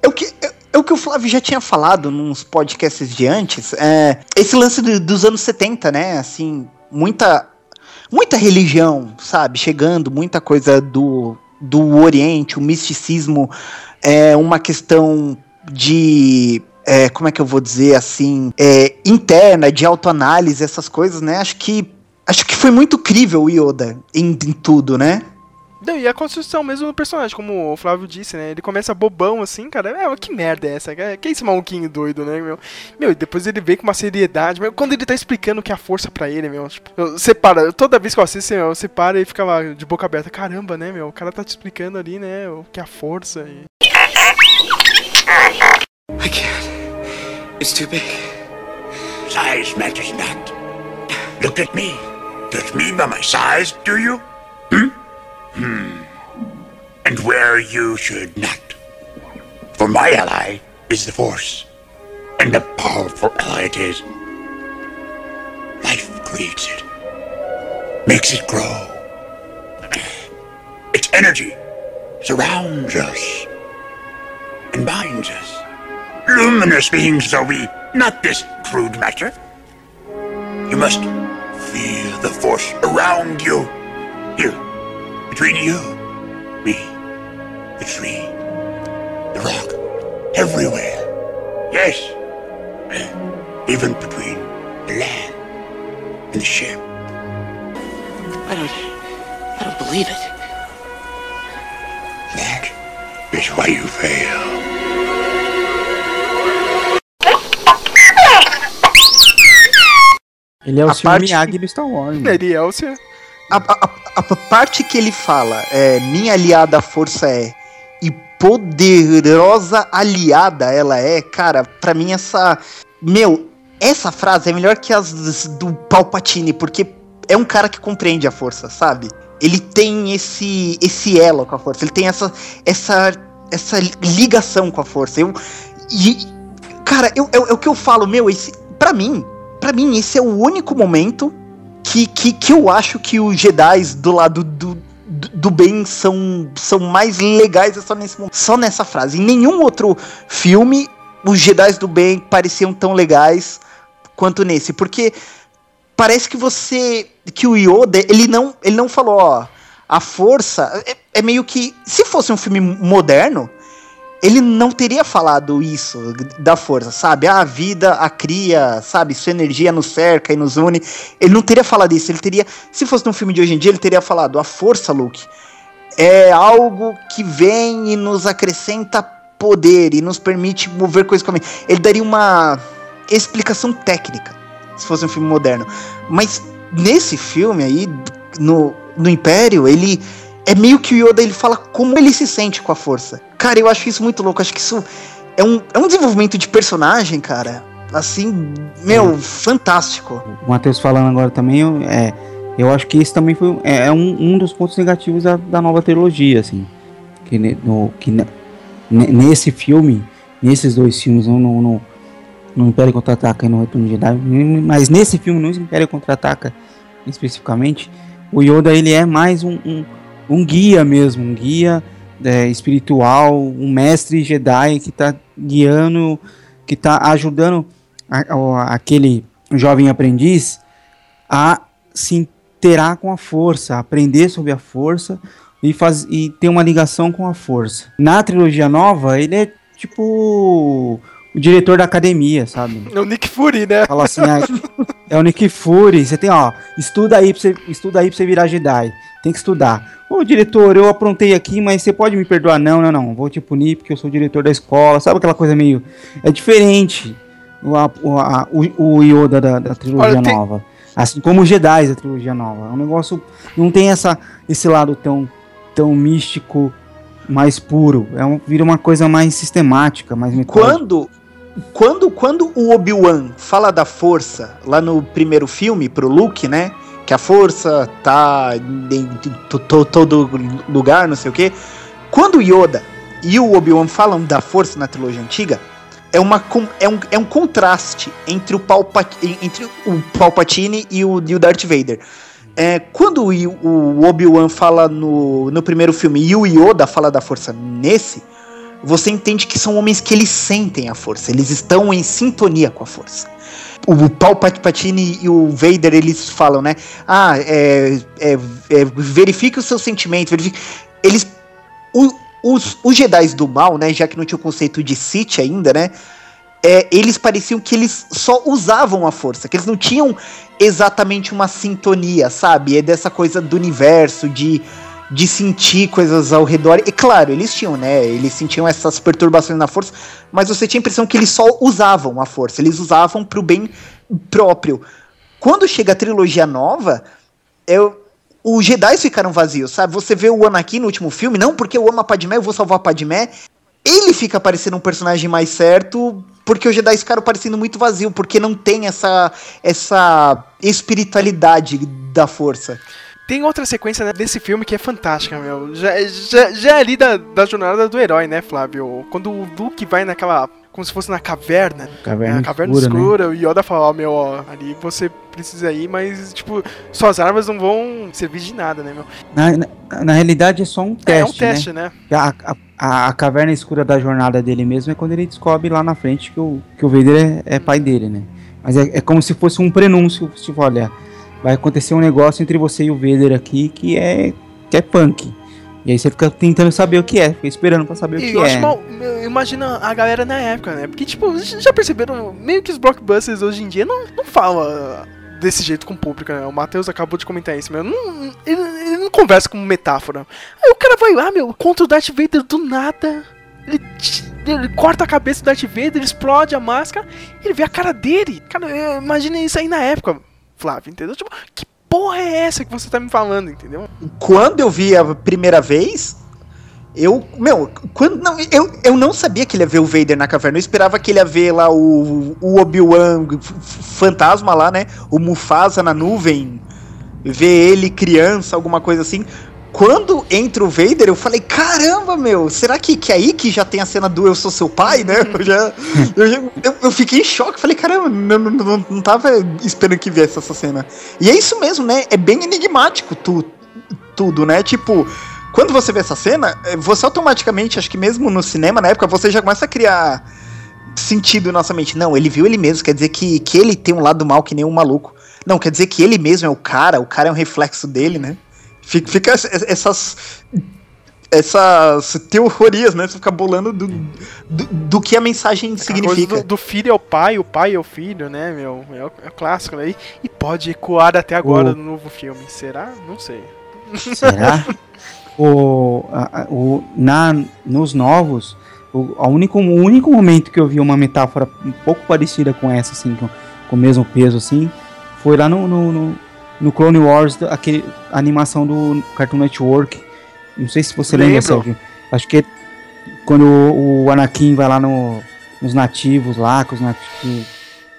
é o que. é- é o que o Flávio já tinha falado nos podcasts de antes. É, esse lance do- dos anos 70, né? Assim, muita. Muita religião, sabe? Chegando, muita coisa do, do Oriente, o misticismo é uma questão de. É, como é que eu vou dizer assim? é, interna, de autoanálise, essas coisas, né? Acho que. Acho que foi muito crível o Yoda em, em tudo, né? Não, e a construção mesmo do personagem, como o Flávio disse, né? Ele começa bobão assim, cara. É, que merda é essa? Que que é esse maluquinho doido, né, meu? Meu, e depois ele vem com uma seriedade. Meu, quando ele tá explicando o que é a força pra ele, meu, tipo, eu- você para, toda vez que eu assisto, meu, você para e fica lá de boca aberta. Caramba, né, meu? O cara tá te explicando ali, né, o que é a força e. I can't. It's too big. Size matters not. Look at me. Judge me by my size, do you? Hmm? Hmm. And where you should not. For my ally is the Force. And a powerful ally it is. Life creates it. Makes it grow. Its energy surrounds us. And binds us. Luminous beings are we, not this crude matter. You must feel the force around you. Here, between you, me, the tree, the rock, everywhere. Yes, even between the land and the ship. I don't. I don't believe it. That is why you fail. Ele é o Sr. Miyagi do Star Wars. mano. Ele é o seu. A, a- a- parte que ele fala, é, minha aliada força é, e poderosa aliada ela é, cara, pra mim essa. Meu, essa frase é melhor que as do Palpatine, porque é um cara que compreende a força, sabe? Ele tem esse esse elo com a força, ele tem essa essa essa ligação com a força. Eu e cara, eu, é, é o que eu falo, meu, esse para mim, para mim esse é o único momento que, que, que eu acho que os Jedi do lado do, do, do bem são, são mais legais é só, nesse, só nessa frase. Em nenhum outro filme os Jedi do bem pareciam tão legais quanto nesse, porque parece que você que o Yoda, ele não, ele não falou, ó, a força é, é meio que se fosse um filme moderno, ele não teria falado isso da força, sabe? Ah, a vida, a cria, sabe? Sua energia nos cerca e nos une. Ele não teria falado isso. Ele teria, se fosse num filme de hoje em dia, ele teria falado: a força, Luke, é algo que vem e nos acrescenta poder e nos permite mover coisas com a mente. Ele daria uma explicação técnica se fosse um filme moderno. Mas nesse filme aí, no, no Império, ele é meio que o Yoda ele fala como ele se sente com a força. Cara, eu acho isso muito louco. Acho que isso é um, é um desenvolvimento de personagem, cara. Assim, meu, fantástico. O Matheus falando agora também, eu, é, eu acho que esse também foi é, é um, um dos pontos negativos da, da nova trilogia, assim. Que, no, que ne- ne- nesse filme, nesses dois filmes, no, no, no Império Contra-Ataca e no Retorno de Jedi, mas nesse filme, no Império Contra-Ataca especificamente, o Yoda ele é mais um, um, um guia mesmo, um guia é, espiritual, um mestre Jedi que está guiando, que está ajudando a- a- aquele jovem aprendiz a se interar com a força, a aprender sobre a força e, faz, e ter uma ligação com a força. Na trilogia nova, ele é tipo o diretor da academia, sabe? É o Nick Fury, né? Fala assim, ah, é o Nick Fury, você tem, ó, estuda aí pra você, estuda aí pra você virar Jedi. Tem que estudar. Ô, diretor, eu aprontei aqui, mas você pode me perdoar? Não, não, não. Vou te punir porque eu sou diretor da escola. Sabe aquela coisa meio. É diferente o, a- o, a- o- o Yoda da, da trilogia Olha, tem- nova. Assim como os Jedi da trilogia nova. É um negócio. Não tem essa, esse lado tão, tão místico, mais puro. É um, vira uma coisa mais sistemática, mais metódica. Quando, quando, quando o Obi-Wan fala da força lá no primeiro filme pro Luke, né? Que a força tá em to- to- todo lugar, não sei o quê. Quando Yoda e o Obi-Wan falam da força na trilogia antiga, é, uma, é, um, é um contraste entre o, Palpa, entre o Palpatine e o, e o Darth Vader. É, quando o, o Obi-Wan fala no, no primeiro filme e o Yoda fala da força nesse, você entende que são homens que eles sentem a força, eles estão em sintonia com a força. O Palpatine e o Vader, eles falam, né? Ah, é, é, é, verifique os seus sentimentos. verifique- Eles. o- os, os Jedi do mal, né? Já que não tinha o conceito de Sith ainda, né? é, eles pareciam que eles só usavam a força, que eles não tinham exatamente uma sintonia, sabe? É dessa coisa do universo, de, de sentir coisas ao redor. E claro, eles tinham, né? Eles sentiam essas perturbações na força, mas você tinha a impressão que eles só usavam a força, eles usavam pro bem próprio. Quando chega a trilogia nova, eu, os Jedi ficaram vazios, sabe? Você vê o Anakin no último filme, não porque eu amo a Padmé, eu vou salvar a Padmé. Ele fica parecendo um personagem mais certo, porque os Jedi ficaram parecendo muito vazio, porque não tem essa, essa espiritualidade da força. Tem outra sequência né, desse filme que é fantástica, meu. Já, já, já é ali da, da jornada do herói, né, Flávio? Quando o Luke vai naquela. Como se fosse na caverna. Caverna é, caverna escura, né? escura, o Yoda fala, ó, meu, ó, ali você precisa ir, mas, tipo, suas armas não vão servir de nada, né, meu? Na, na, na realidade é só um teste. é um teste, né? né? A, a- a, a caverna escura da jornada dele mesmo é quando ele descobre lá na frente que o, que o Vader é, é pai dele, né? Mas é, é como se fosse um prenúncio, tipo, olha, vai acontecer um negócio entre você e o Vader aqui que é, que é punk. E aí você fica tentando saber o que é, fica esperando pra saber o E que eu é. acho mal, eu imagino a galera na época, né? Porque, tipo, já perceberam, meio que os blockbusters hoje em dia não, não falam desse jeito com o público, né? O Matheus acabou de comentar isso, meu. Não, ele, ele não conversa como metáfora. Aí o cara vai lá, meu, contra o Darth Vader do nada. Ele, ele corta a cabeça do Darth Vader, ele explode a máscara, e ele vê a cara dele. Cara, eu- imagina isso aí na época. Flávio, entendeu? Tipo, que porra é essa que você tá me falando, entendeu? Quando eu vi a primeira vez, eu, meu, quando não, eu, eu não sabia que ele ia ver o Vader na caverna. Eu esperava que ele ia ver lá o, o Obi-Wan fantasma lá, né? O Mufasa na nuvem, ver ele criança, alguma coisa assim. Quando entra o Vader, eu falei, caramba, meu, será que, que é aí que já tem a cena do Eu Sou Seu Pai, né? Eu já. eu, já eu, eu, fiquei em choque, falei, caramba, não, não, não, não tava esperando que viesse essa cena. E é isso mesmo, né? É bem enigmático tu, tudo, né? Tipo, quando você vê essa cena, eh, você automaticamente, acho que mesmo no cinema, na época, você já começa a criar sentido na nossa mente. Não, ele viu ele mesmo, quer dizer que, que ele tem um lado mal que nem um maluco. Não, quer dizer que ele mesmo é o cara, o cara é um reflexo dele, né? Fica, fica essas essas teorias, né? Você fica bolando do, do, do que a mensagem significa. Do, do, filho ao pai, o pai ao filho, né, meu? É o, é o clássico, né? E pode ecoar até agora o... no novo filme. Será? Não sei. Será? o, a, o, na, nos novos, o, a único, o único momento que eu vi uma metáfora um pouco parecida com essa, assim, com, com o mesmo peso, assim, foi lá no, no, no no Clone Wars, aquele animação do Cartoon Network. Não sei se você lembra, Sérgio. Acho que é quando o, o Anakin vai lá no, nos nativos lá, os nativos,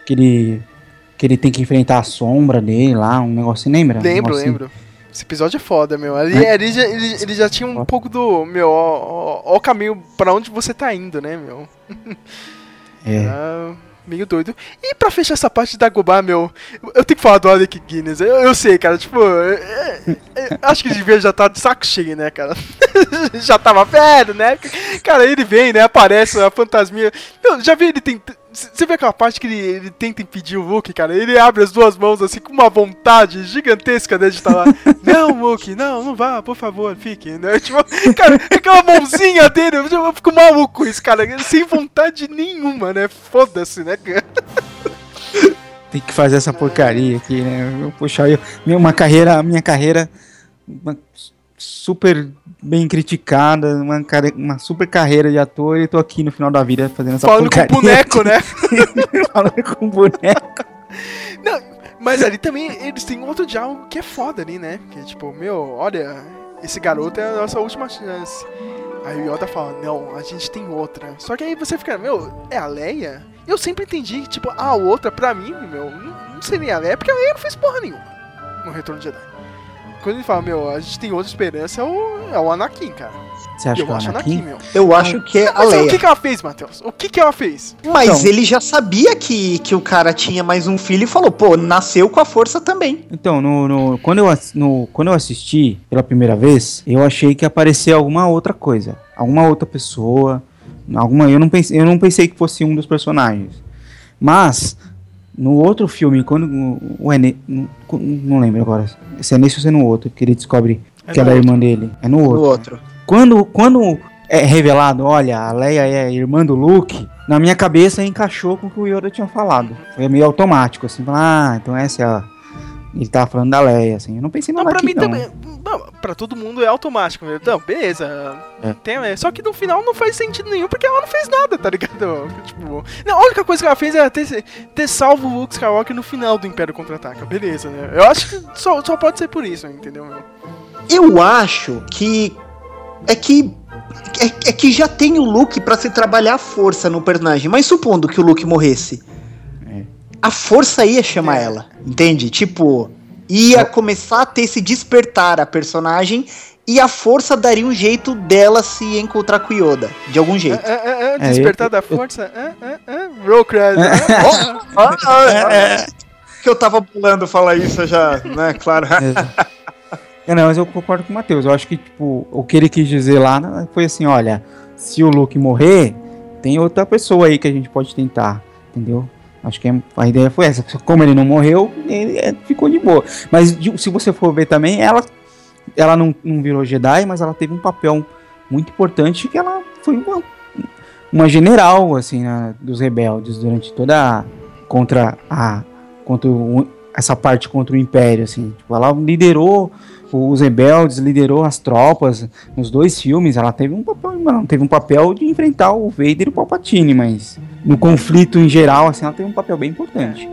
que ele que ele tem que enfrentar a sombra dele lá, um negócio, lembra? Lembro, um lembro. Esse episódio é foda, meu. Ali, é? ele, já, ele, ele, já tinha um pouco do, meu, ó, ó, ó o caminho para onde você tá indo, né, meu? É. Ah, meio doido. E pra fechar essa parte de Dagobah, meu, eu tenho que falar do Alec Guinness. Eu, eu sei, cara, tipo, é, é, acho que ele devia já tá de saco cheio, né, cara? já tava velho, né? Cara, ele vem, né? Aparece a fantasminha. Eu já vi ele tentando você vê aquela parte que ele, ele, tenta impedir o Luke, cara? Ele abre as duas mãos assim com uma vontade gigantesca de estar lá. não, Luke, não, não vá, por favor, fique. Né? Tipo, cara, aquela mãozinha dele, eu, fico maluco com isso, cara. Sem vontade nenhuma, né? Foda-se, né, cara? Tem que fazer essa porcaria aqui, né? Puxar eu, uma carreira, minha carreira uma super bem criticada, uma, uma super carreira de ator e tô aqui no final da vida fazendo essa Falando com boneco, né? Falando com boneco. Não, mas ali também eles têm outro diálogo que é foda ali, né? Que é tipo, meu, olha, esse garoto é a nossa última chance. Aí o Yoda fala, não, a gente tem outra. Só que aí você fica, meu, é a Leia? Eu sempre entendi, tipo, a outra, pra mim, meu, não seria a Leia, porque a Leia não fez porra nenhuma no Retorno de Jedi quando ele fala, meu, a gente tem outra esperança, é o, é o Anakin, cara. Você acha eu que é o Anakin? Anakin meu. Eu acho que é a Leia. o que, que ela fez, Matheus? O que, que ela fez? Mas então, ele já sabia que, que o cara tinha mais um filho e falou, pô, nasceu com a força também. Então, no, no, quando, eu, no, quando eu assisti pela primeira vez, eu achei que aparecia alguma outra coisa. Alguma outra pessoa. Alguma, eu, não pensei, eu não pensei que fosse um dos personagens. Mas no outro filme, quando o Enes, não, não lembro agora, se é nesse ou se é no outro, que ele descobre é que ela é irmã dele. É no outro. No outro. Quando, quando é revelado, olha, a Leia é irmã do Luke, na minha cabeça encaixou com o que o Yoda tinha falado. Foi meio automático, assim, ah, então essa é a ele tava falando da Leia, assim. Eu não pensei nada não, pra mim não. também. Não, pra todo mundo é automático. Então, beleza. É. Tem, é, só que no final não faz sentido nenhum, porque ela não fez nada, tá ligado? Tipo, não, a única coisa que ela fez é ter, ter salvo o Luke Skywalker no final do Império Contra-Ataca. Beleza, né? Eu acho que só, só pode ser por isso, entendeu? Eu acho que. É que é, é, que já tem o Luke para se trabalhar a força no personagem. Mas supondo que o Luke morresse, a força ia chamar é. ela, entende? Tipo, ia começar a ter esse despertar a personagem e a força daria um jeito dela se encontrar com Yoda, de algum jeito. É, é, é, despertar da força? É, é, é. Que eu tava pulando falar isso já, né? Claro. É, não, mas eu concordo com o Matheus. Eu acho que, tipo, o que ele quis dizer lá foi assim: olha, se o Luke morrer, tem outra pessoa aí que a gente pode tentar, entendeu? Acho que a ideia foi essa. Como ele não morreu, ele é, ficou de boa. Mas se você for ver também, ela, ela não, não virou Jedi, mas ela teve um papel muito importante que ela foi uma, uma general assim né, dos rebeldes durante toda a, contra a contra o, essa parte contra o Império assim. Tipo, ela liderou os rebeldes, liderou as tropas nos dois filmes. Ela teve um papel, não, teve um papel de enfrentar o Vader e o Palpatine, mas no conflito em geral, assim, ela teve um papel bem importante.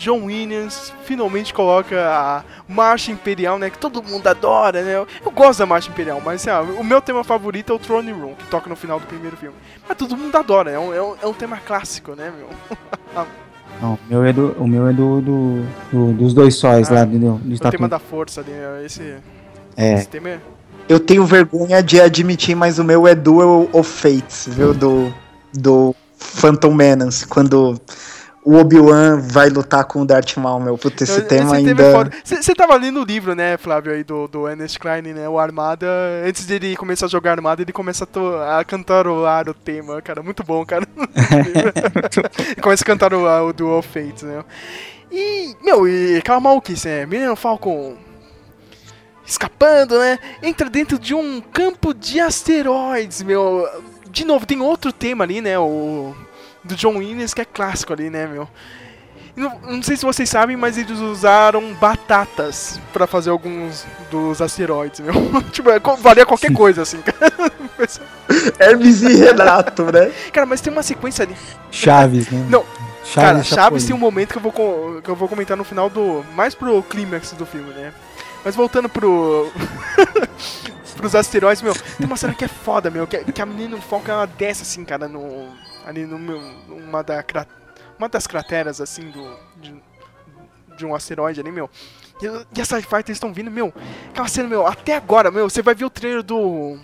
John Williams finalmente coloca a Marcha Imperial, né, que todo mundo adora, né? Eu gosto da Marcha Imperial, mas assim, ah, o meu tema favorito é o Throne Room, que toca no final do primeiro filme. Mas todo mundo adora, é um, é um, é um tema clássico, né, meu? Não, o meu é do, o meu é do, do- do- dos dois sóis Ah, lá do, do o tema da força ali, né, esse, É. esse tema é... Eu tenho vergonha de admitir, mas o meu é Duel of Fates, viu? Do, do Phantom Menace, quando o Obi-Wan vai lutar com o Darth Maul, meu. Puta, esse Esse tema ainda... Você tava lendo o livro, né, Flávio, aí do, do Ernest Klein, né? O Armada. Antes dele começar a jogar Armada, ele começa a, to- a cantarolar o tema, cara. Muito bom, cara. começa a cantarolar o Dual Fates, né? E, meu, e aquela maluquice, né? Millennium Falcon escapando, né? Entra dentro de um campo de asteroides, meu. De novo, tem outro tema ali, né? O do John Williams que é clássico ali, né, meu? Não, não sei se vocês sabem, mas eles usaram batatas pra fazer alguns dos asteroides, meu. tipo, é valia qualquer coisa, assim, cara. Hermes e Renato, né? Cara, mas tem uma sequência ali. Chaves, né? Não, Chaves cara, Chaves tem um momento que eu, vou, que eu vou comentar no final do. Mais pro clímax do filme, né? Mas voltando pro. pros asteroides, meu, tem uma cena que é foda, meu, que, que a menina no Falcon ela desce assim, cara, no. Ali no meu. Uma, da, uma das crateras assim do. De, de um asteroide ali, meu. E, e as TIE Fighters estão vindo, meu. Aquela cena, meu, até agora, meu, você vai ver o trailer do.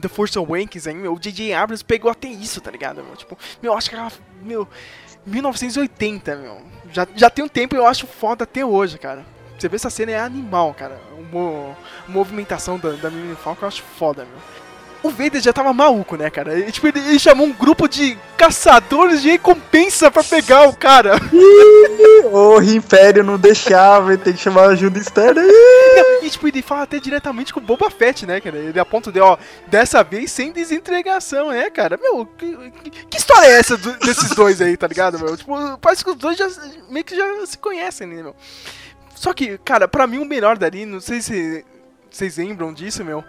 The Force Awakens, hein, meu, o J.J. Abrams pegou até isso, tá ligado, meu? Tipo, meu, acho que ela, meu, 1980, meu, já, já tem um tempo e eu acho foda até hoje, cara. Você vê essa cena, é animal, cara. Uma movimentação da, da Millennium Falcon eu acho foda, meu. O Vader já tava maluco, né, cara? Ele, tipo, ele, ele chamou um grupo de caçadores de recompensa pra pegar o cara. O Império não deixava, ele tem que chamar ajuda externa. Não, e tipo, ele fala até diretamente com o Boba Fett, né, cara? Ele aponta de, ó, dessa vez sem desentregação, né, cara? Meu, que, que- que história é essa do- desses dois aí, tá ligado, meu? Tipo, parece que os dois já meio que já se conhecem, né, meu? Só que, cara, pra mim o melhor dali, não sei se vocês lembram disso, meu.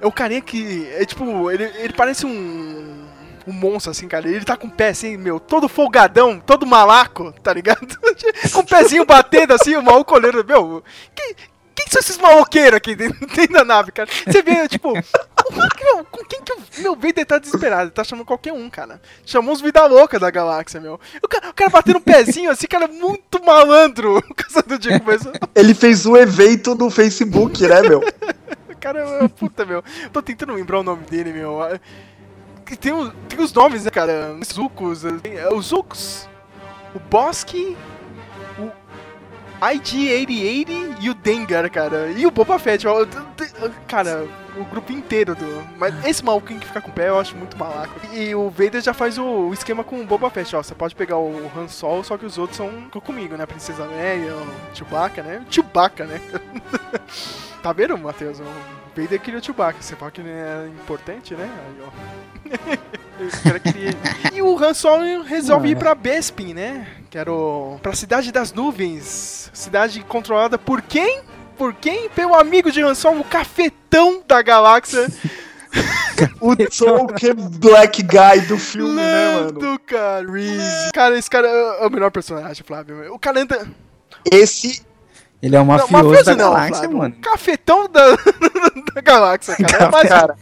É o carinha que. É tipo, ele, ele parece um. Um monstro, assim, cara. Ele tá com o pé assim, meu, todo folgadão, todo malaco, tá ligado? com o pezinho batendo assim, o maluco olhando, meu. Que, quem são esses maloqueiros aqui dentro, da nave, cara? Você vê, tipo, com, com quem que o meu Vader tá desesperado? Ele tá chamando qualquer um, cara. Chamou os vida louca da galáxia, meu. O cara, o cara batendo um pezinho assim, cara, muito malandro. O caçador de começou. Ele fez um evento no Facebook, né, meu? Cara, puta, meu. Tô tentando lembrar o nome dele, meu. Ah, Tem, tem os nomes, né, cara? Os Zucos. tem- é, Os Zucos, o Bosque, IG-8080 e o Dengar, cara. E o Boba Fett. ó, Cara, o grupo inteiro do... Mas esse maluquinho que fica com o pé eu acho muito malaco. E o Vader já faz o, esquema com o Boba Fett, ó. Você pode pegar o Han Solo, só que os outros são comigo, né? Princesa Leia, o Chewbacca, né? Chewbacca, né? Tá vendo, Matheus? O Vader queria o Chewbacca. Você fala que ele é importante, né? Aí, ó. Queria- E o Han Solo resolve ir pra Bespin, né? Que era o... pra Cidade das Nuvens. Cidade controlada por quem? Por quem? Pelo amigo de Han Solo, o cafetão da galáxia. O Token Black Guy do filme, né, mano? Lando Calrissian. Cara, esse cara é o melhor personagem, Flávio. O cara anda... Esse. Ele é um Não, mafioso da não, galáxia, Flávio. mano. Cafetão da, da galáxia, cara. É mais- Cara,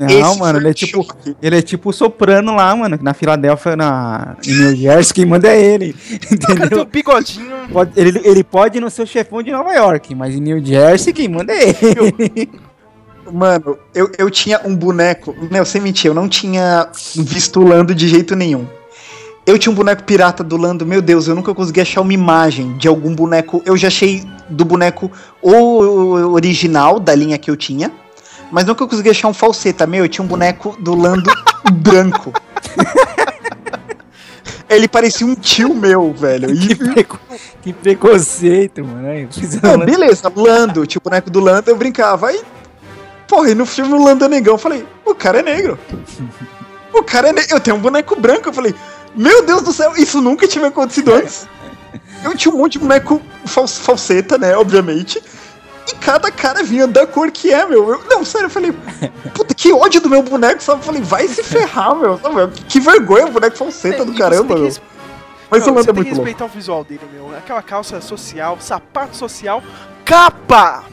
Não, Esse mano, ele é tipo, choque. ele é tipo o soprano lá, mano, na Filadélfia, na, em New Jersey, quem manda é ele, entendeu? bigodinho. Pode- ele, ele pode não ser o chefão de Nova York, mas em New Jersey, quem manda é ele. Mano, eu, eu tinha um boneco. Meu, sem mentir, eu não tinha visto o Lando de jeito nenhum. Eu tinha um boneco pirata do Lando, meu Deus, eu nunca consegui achar uma imagem de algum boneco. Eu já achei do boneco o original da linha que eu tinha, mas nunca consegui achar um falseta. Meu, eu tinha um boneco do Lando branco. Ele parecia um tio meu, velho. que, preco- que preconceito, mano. Beleza, Lando, tipo, o boneco do Lando, eu brincava. Aí, porra, e no filme o Lando é negão. Eu falei, o cara é negro. O cara é negro. Eu tenho um boneco branco. Eu falei, meu Deus do céu, isso nunca tinha acontecido antes. Eu tinha um monte de boneco fal- falseta, né, obviamente. E cada cara vinha da cor que é, meu. Eu- não, sério, eu falei, puta, que ódio do meu boneco, sabe? Eu falei, vai se ferrar, meu. Sabe? Que vergonha o boneco falseta do E caramba, meu. Mas Meu, o Lando você é tem que muito louco. respeitar o visual dele, meu. Aquela calça social, sapato social, capa!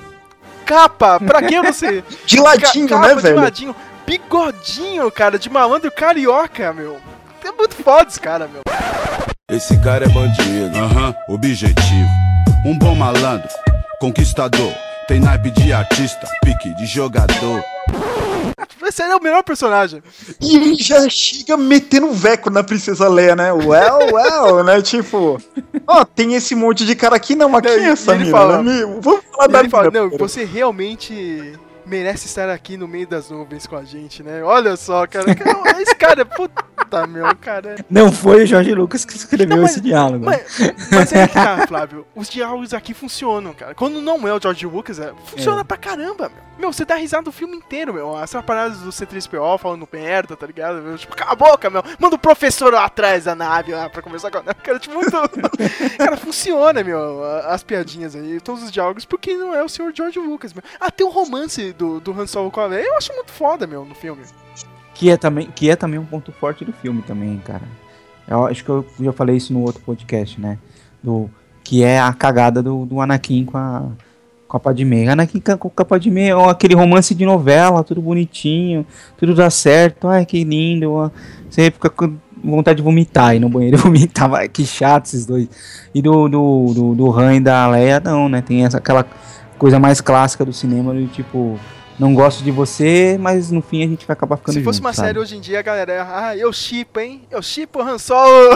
Capa! Pra que você. De ladinho, capa né, de velho? ladinho. Bigodinho, cara, de malandro carioca, meu. É muito foda esse cara, meu. Esse cara é bandido. Aham, objetivo. Um bom malandro, conquistador. Tem naipe de artista, pique de jogador. Esse é o melhor personagem. E ele já chega metendo veco na Princesa Leia, né? Well, well, né? Tipo, ó, tem esse monte de cara aqui, não, mas quem é essa ele mina? fala- né? Vamos falar da ele fala, não, você realmente merece estar aqui no meio das nuvens com a gente, né? Olha só, cara. cara, Esse cara é puta, meu, cara. Não foi o Jorge Lucas que escreveu Não, mas- esse diálogo. Mas, mas é que tá, Flávio. Os diálogos aqui funcionam, cara. Quando não é o George Lucas, é, funciona É. pra caramba, meu. Meu, você dá risada o filme inteiro, meu. As paradas do C3PO falando merda, tá ligado? Meu, tipo, cala a boca, meu. Manda o professor lá atrás da nave lá pra conversar com a nave. Cara, tipo, muito. cara, funciona, meu. As piadinhas aí, todos os diálogos, porque não é o senhor George Lucas, meu. Até o romance do, do Han Solo com a Leia, eu acho muito foda, meu, no filme. Que é também, que é também um ponto forte do filme também, cara. Eu acho que eu já falei isso no outro podcast, né? Do, que é a cagada do, do Anakin com a, com a Padmé. Anakin com a Padmé, ó, aquele romance de novela, tudo bonitinho, tudo dá certo, ai que lindo. Você fica com vontade de vomitar aí no banheiro, vomitar, vai, que chato esses dois. E do, do, do, do Han e da Leia, não, né? Tem essa, aquela coisa mais clássica do cinema, do tipo... Não gosto de você, mas no fim a gente vai acabar ficando Se fosse junto, uma sabe? série hoje em dia, a galera ah, eu chipo, hein? Eu chipo o Han Solo.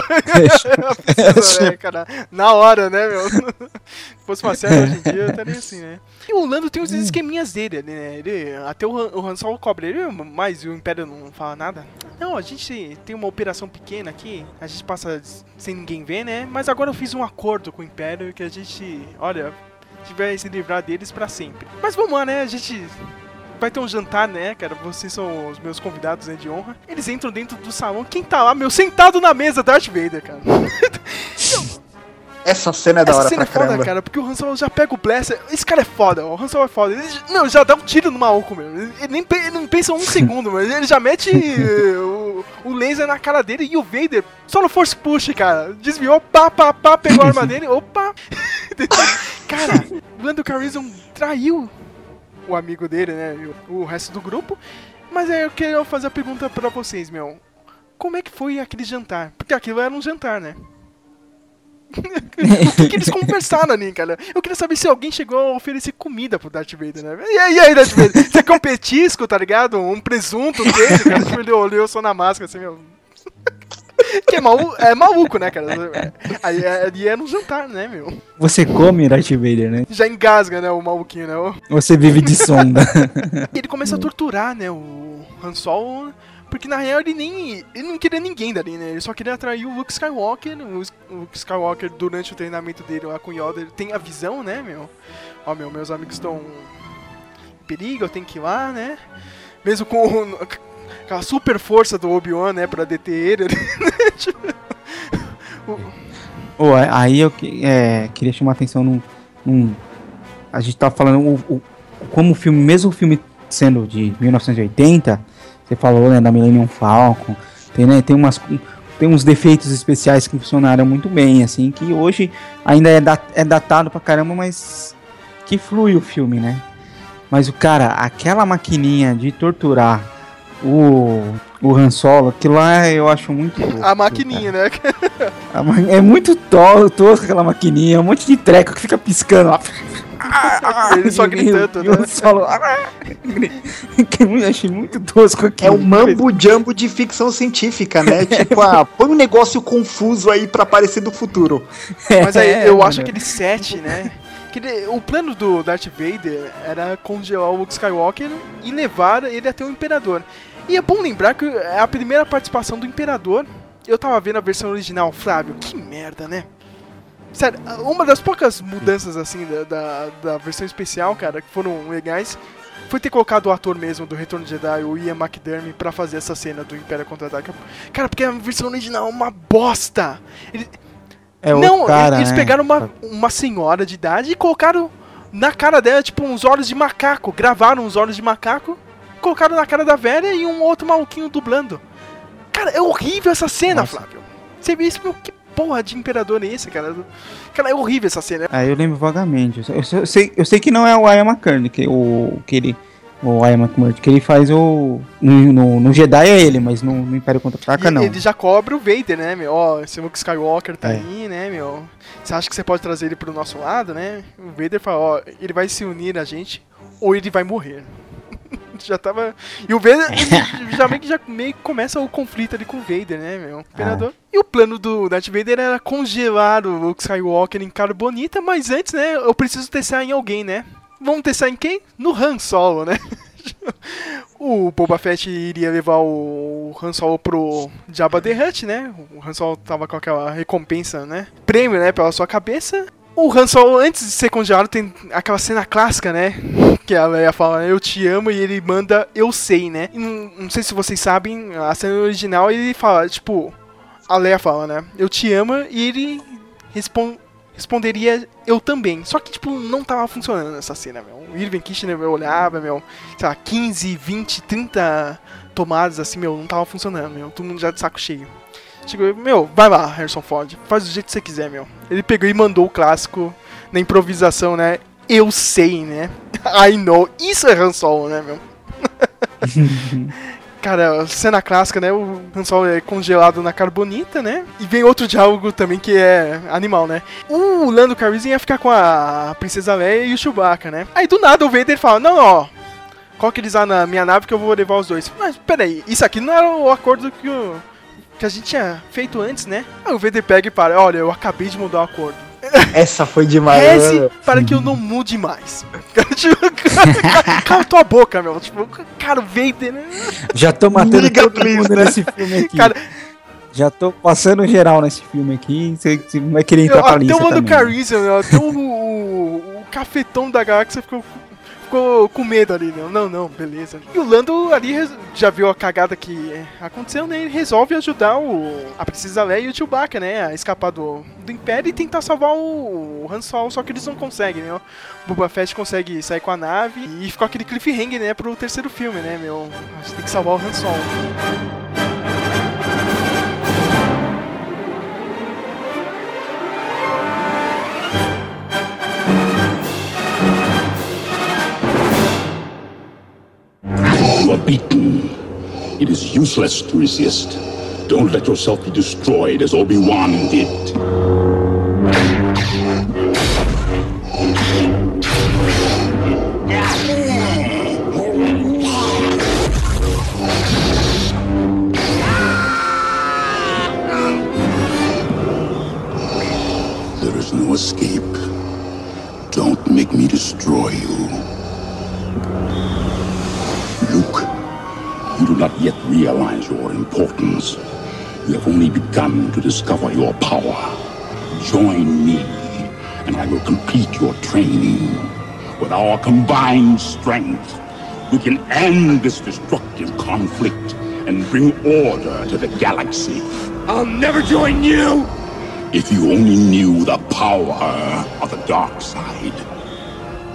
Na hora, né, meu? Se fosse uma série hoje em dia, estaria assim, né? E o Lando tem os esqueminhas dele ali, né? Ele, até o Han, o Han Solo cobra ele, mas o Império não fala nada. Não, a gente tem uma operação pequena aqui, a gente passa sem ninguém ver, né? Mas agora eu fiz um acordo com o Império que a gente, olha, vai se livrar deles pra sempre. Mas vamos lá, né? A gente vai ter um jantar, né, cara? Vocês são os meus convidados, né, de honra. Eles entram dentro do salão. Quem tá lá, meu, sentado na mesa, Darth Vader, cara. Essa cena é da Essa hora cena é pra foda, caramba. cara, porque o Han Solo já pega o Blaster. Esse cara é foda, o Han Solo é foda. Ele, meu, já dá um tiro no maluco, meu. Ele, nem ele não pensa um segundo, mas ele já mete eh, o, o laser na cara dele e o Vader só no Force Push, cara. Desviou, pá, pá, pá, pegou a arma dele, opa. cara, Lando Calrissian traiu o amigo dele, né? e o, o resto do grupo. Mas aí eu queria fazer a pergunta pra vocês, meu. Como é que foi aquele jantar? Porque aquilo era um jantar, né? o que, eles conversaram ali, cara? Eu queria saber se alguém chegou a oferecer comida pro Darth Vader, né? E aí, e aí Darth Vader? Você quer um petisco, tá ligado? Um presunto, queijo, cara? Tipo, ele olhou só na máscara, assim, meu... Que é, malu é maluco, né, cara? Aí ali era um jantar, né, meu? Você come Darth Vader, né? Já engasga, né, o maluquinho, né? O- Você vive de sonda. Ele começa a torturar, né, o Han Solo, porque na real ele nem. Ele não queria ninguém dali, né? Ele só queria atrair o Luke Skywalker. O Luke Skywalker, durante o treinamento dele lá com Yoda, ele tem a visão, né, meu? Ó, meu, meus amigos estão em perigo, eu tenho que ir lá, né? Mesmo com aquela super força do Obi-Wan, né, pra deter ele. né? Tipo, o- aí eu é, queria chamar a atenção num, num- A gente tá falando o, o- como o filme, mesmo o filme sendo de 1980, você falou, né, da Millennium Falcon, tem, né, tem umas tem uns defeitos especiais que funcionaram muito bem, assim, que hoje ainda é, da- é datado pra caramba, mas que flui o filme, né? Mas o cara, aquela maquininha de torturar o, o Han Solo, aquilo lá eu acho muito tosco, a maquininha, né? a ma- É muito to- tosco aquela maquininha, um monte de treco que fica piscando lá. Ele só gritando, né? solo. que eu achei muito tosco aqui. É o mambo jumbo de ficção científica, né? tipo, ah, põe um negócio confuso aí pra aparecer do futuro. Mas aí É, eu mano. acho aquele set, né? Ele- o plano do Darth Vader era congelar o Luke Skywalker e levar ele até o Imperador. E é bom lembrar que é a primeira participação do Imperador. Eu tava vendo a versão original, Flávio, que merda, né? Sério, uma das poucas mudanças assim da, da, da versão especial, cara, que foram legais, foi ter colocado o ator mesmo do Retorno de Jedi, o Ian McDermott, pra fazer essa cena do Império Contra-Ataca. Cara, porque a versão original é uma bosta! Ele, É não, cara, eles né? pegaram uma, uma senhora de idade e colocaram na cara dela, tipo, uns olhos de macaco. Gravaram uns olhos de macaco, colocaram na cara da velha e um outro maluquinho dublando. Cara, é horrível essa cena, Nossa. Flávio. Você vê isso, meu, que porra de imperador é esse, cara? Cara, é horrível essa cena. Ah, eu lembro vagamente. Eu, sei- eu sei, eu sei que não é o Ian McCurdy, que o que ele o McCurdy, que ele faz o no, no, no Jedi é ele, mas no, no Império Contra-Ataca não. ele já cobra o Vader, né, meu? Ó, esse Luke Skywalker tá É. aí, né, meu? Você acha que você pode trazer ele pro nosso lado, né? O Vader fala, ó, ele vai se unir a gente ou ele vai morrer. Já tava. E o Vader já meio que já meio começa o conflito ali com o Vader, né, meu? Imperador. E o plano do Darth Vader era congelar o Luke Skywalker em carbonita, mas antes, né, eu preciso testar em alguém, né? Vamos testar em quem? No Han Solo, né? O Boba Fett iria levar o Han Solo pro Jabba the Hutt, né? O Han Solo tava com aquela recompensa, né? Prêmio, né? Pela sua cabeça. O Han Solo, antes de ser congelado, tem aquela cena clássica, né? Que a Leia fala, eu te amo, e ele manda, eu sei, né? Não, não sei se vocês sabem, a cena original, ele fala, tipo... A Leia fala, né? Eu te amo, e ele respon- responderia, eu também. Só que, tipo, não tava funcionando essa cena, meu. O Irving Kirchner meu, olhava, meu, sei lá, 15, 20, 30 tomadas, assim, meu, não tava funcionando, meu. Todo mundo já de saco cheio. Chegou, meu, vai lá, Harrison Ford, faz do jeito que você quiser, meu. Ele pegou e mandou o clássico na improvisação, né? Eu sei, né? I know. Isso é Han Solo, né, meu? Cara, cena clássica, né? O Han Solo é congelado na carbonita, né? E vem outro diálogo também que é animal, né? O Lando Calrissian ia ficar com a Princesa Leia e o Chewbacca, né? Aí do nada o Vader fala, não, ó, coloca eles lá na minha nave que eu vou levar os dois. Mas peraí, isso aqui não era o acordo que, o, que a gente tinha feito antes, né? Aí o Vader pega e para, olha, eu acabei de mudar o acordo. Essa foi demais. Reze né? para que eu não mude mais. Tipo, Cala tua boca, meu. Tipo, cara, o Vader, né? Já tô matando Liga, todo please, mundo né? nesse filme aqui. Cara, Já tô passando geral nesse filme aqui. Você vai querer entrar Eu- pra até lista o também. Calrissian, meu, até o, o, o cafetão da galáxia ficou, ficou com medo ali, meu. Não, não, beleza. E o Lando ali já viu a cagada que aconteceu, né? Ele resolve ajudar o, a Princesa Leia e o Chewbacca, né? A escapar do, do Império e tentar salvar o, o Han Solo, só que eles não conseguem, né? O Boba Fett consegue sair com a nave e ficou aquele cliffhanger, né? Pro terceiro filme, né, meu? A gente tem que salvar o Han Solo. Are beaten. It is useless to resist. Don't let yourself be destroyed as Obi-Wan did. There is no escape. Don't make me destroy you. Luke, you do not yet realize your importance. You have only begun to discover your power. Join me, and I will complete your training. With our combined strength, we can end this destructive conflict and bring order to the galaxy. I'll never join you! If you only knew the power of the dark side.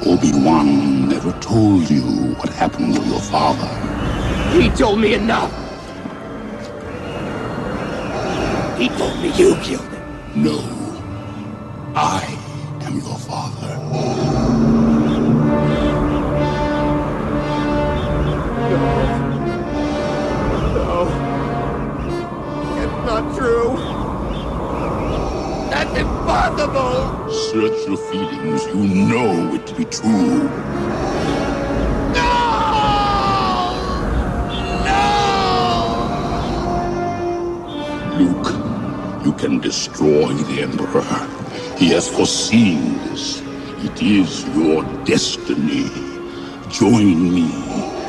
Obi-Wan never told you what happened to your father. He told me enough! He told me you killed him. No. I am your father. No. No. It's not true! Impossible! Search your feelings. You know it to be true. No! No. Luke, you can destroy the Emperor. He has foreseen this. It is your destiny. Join me,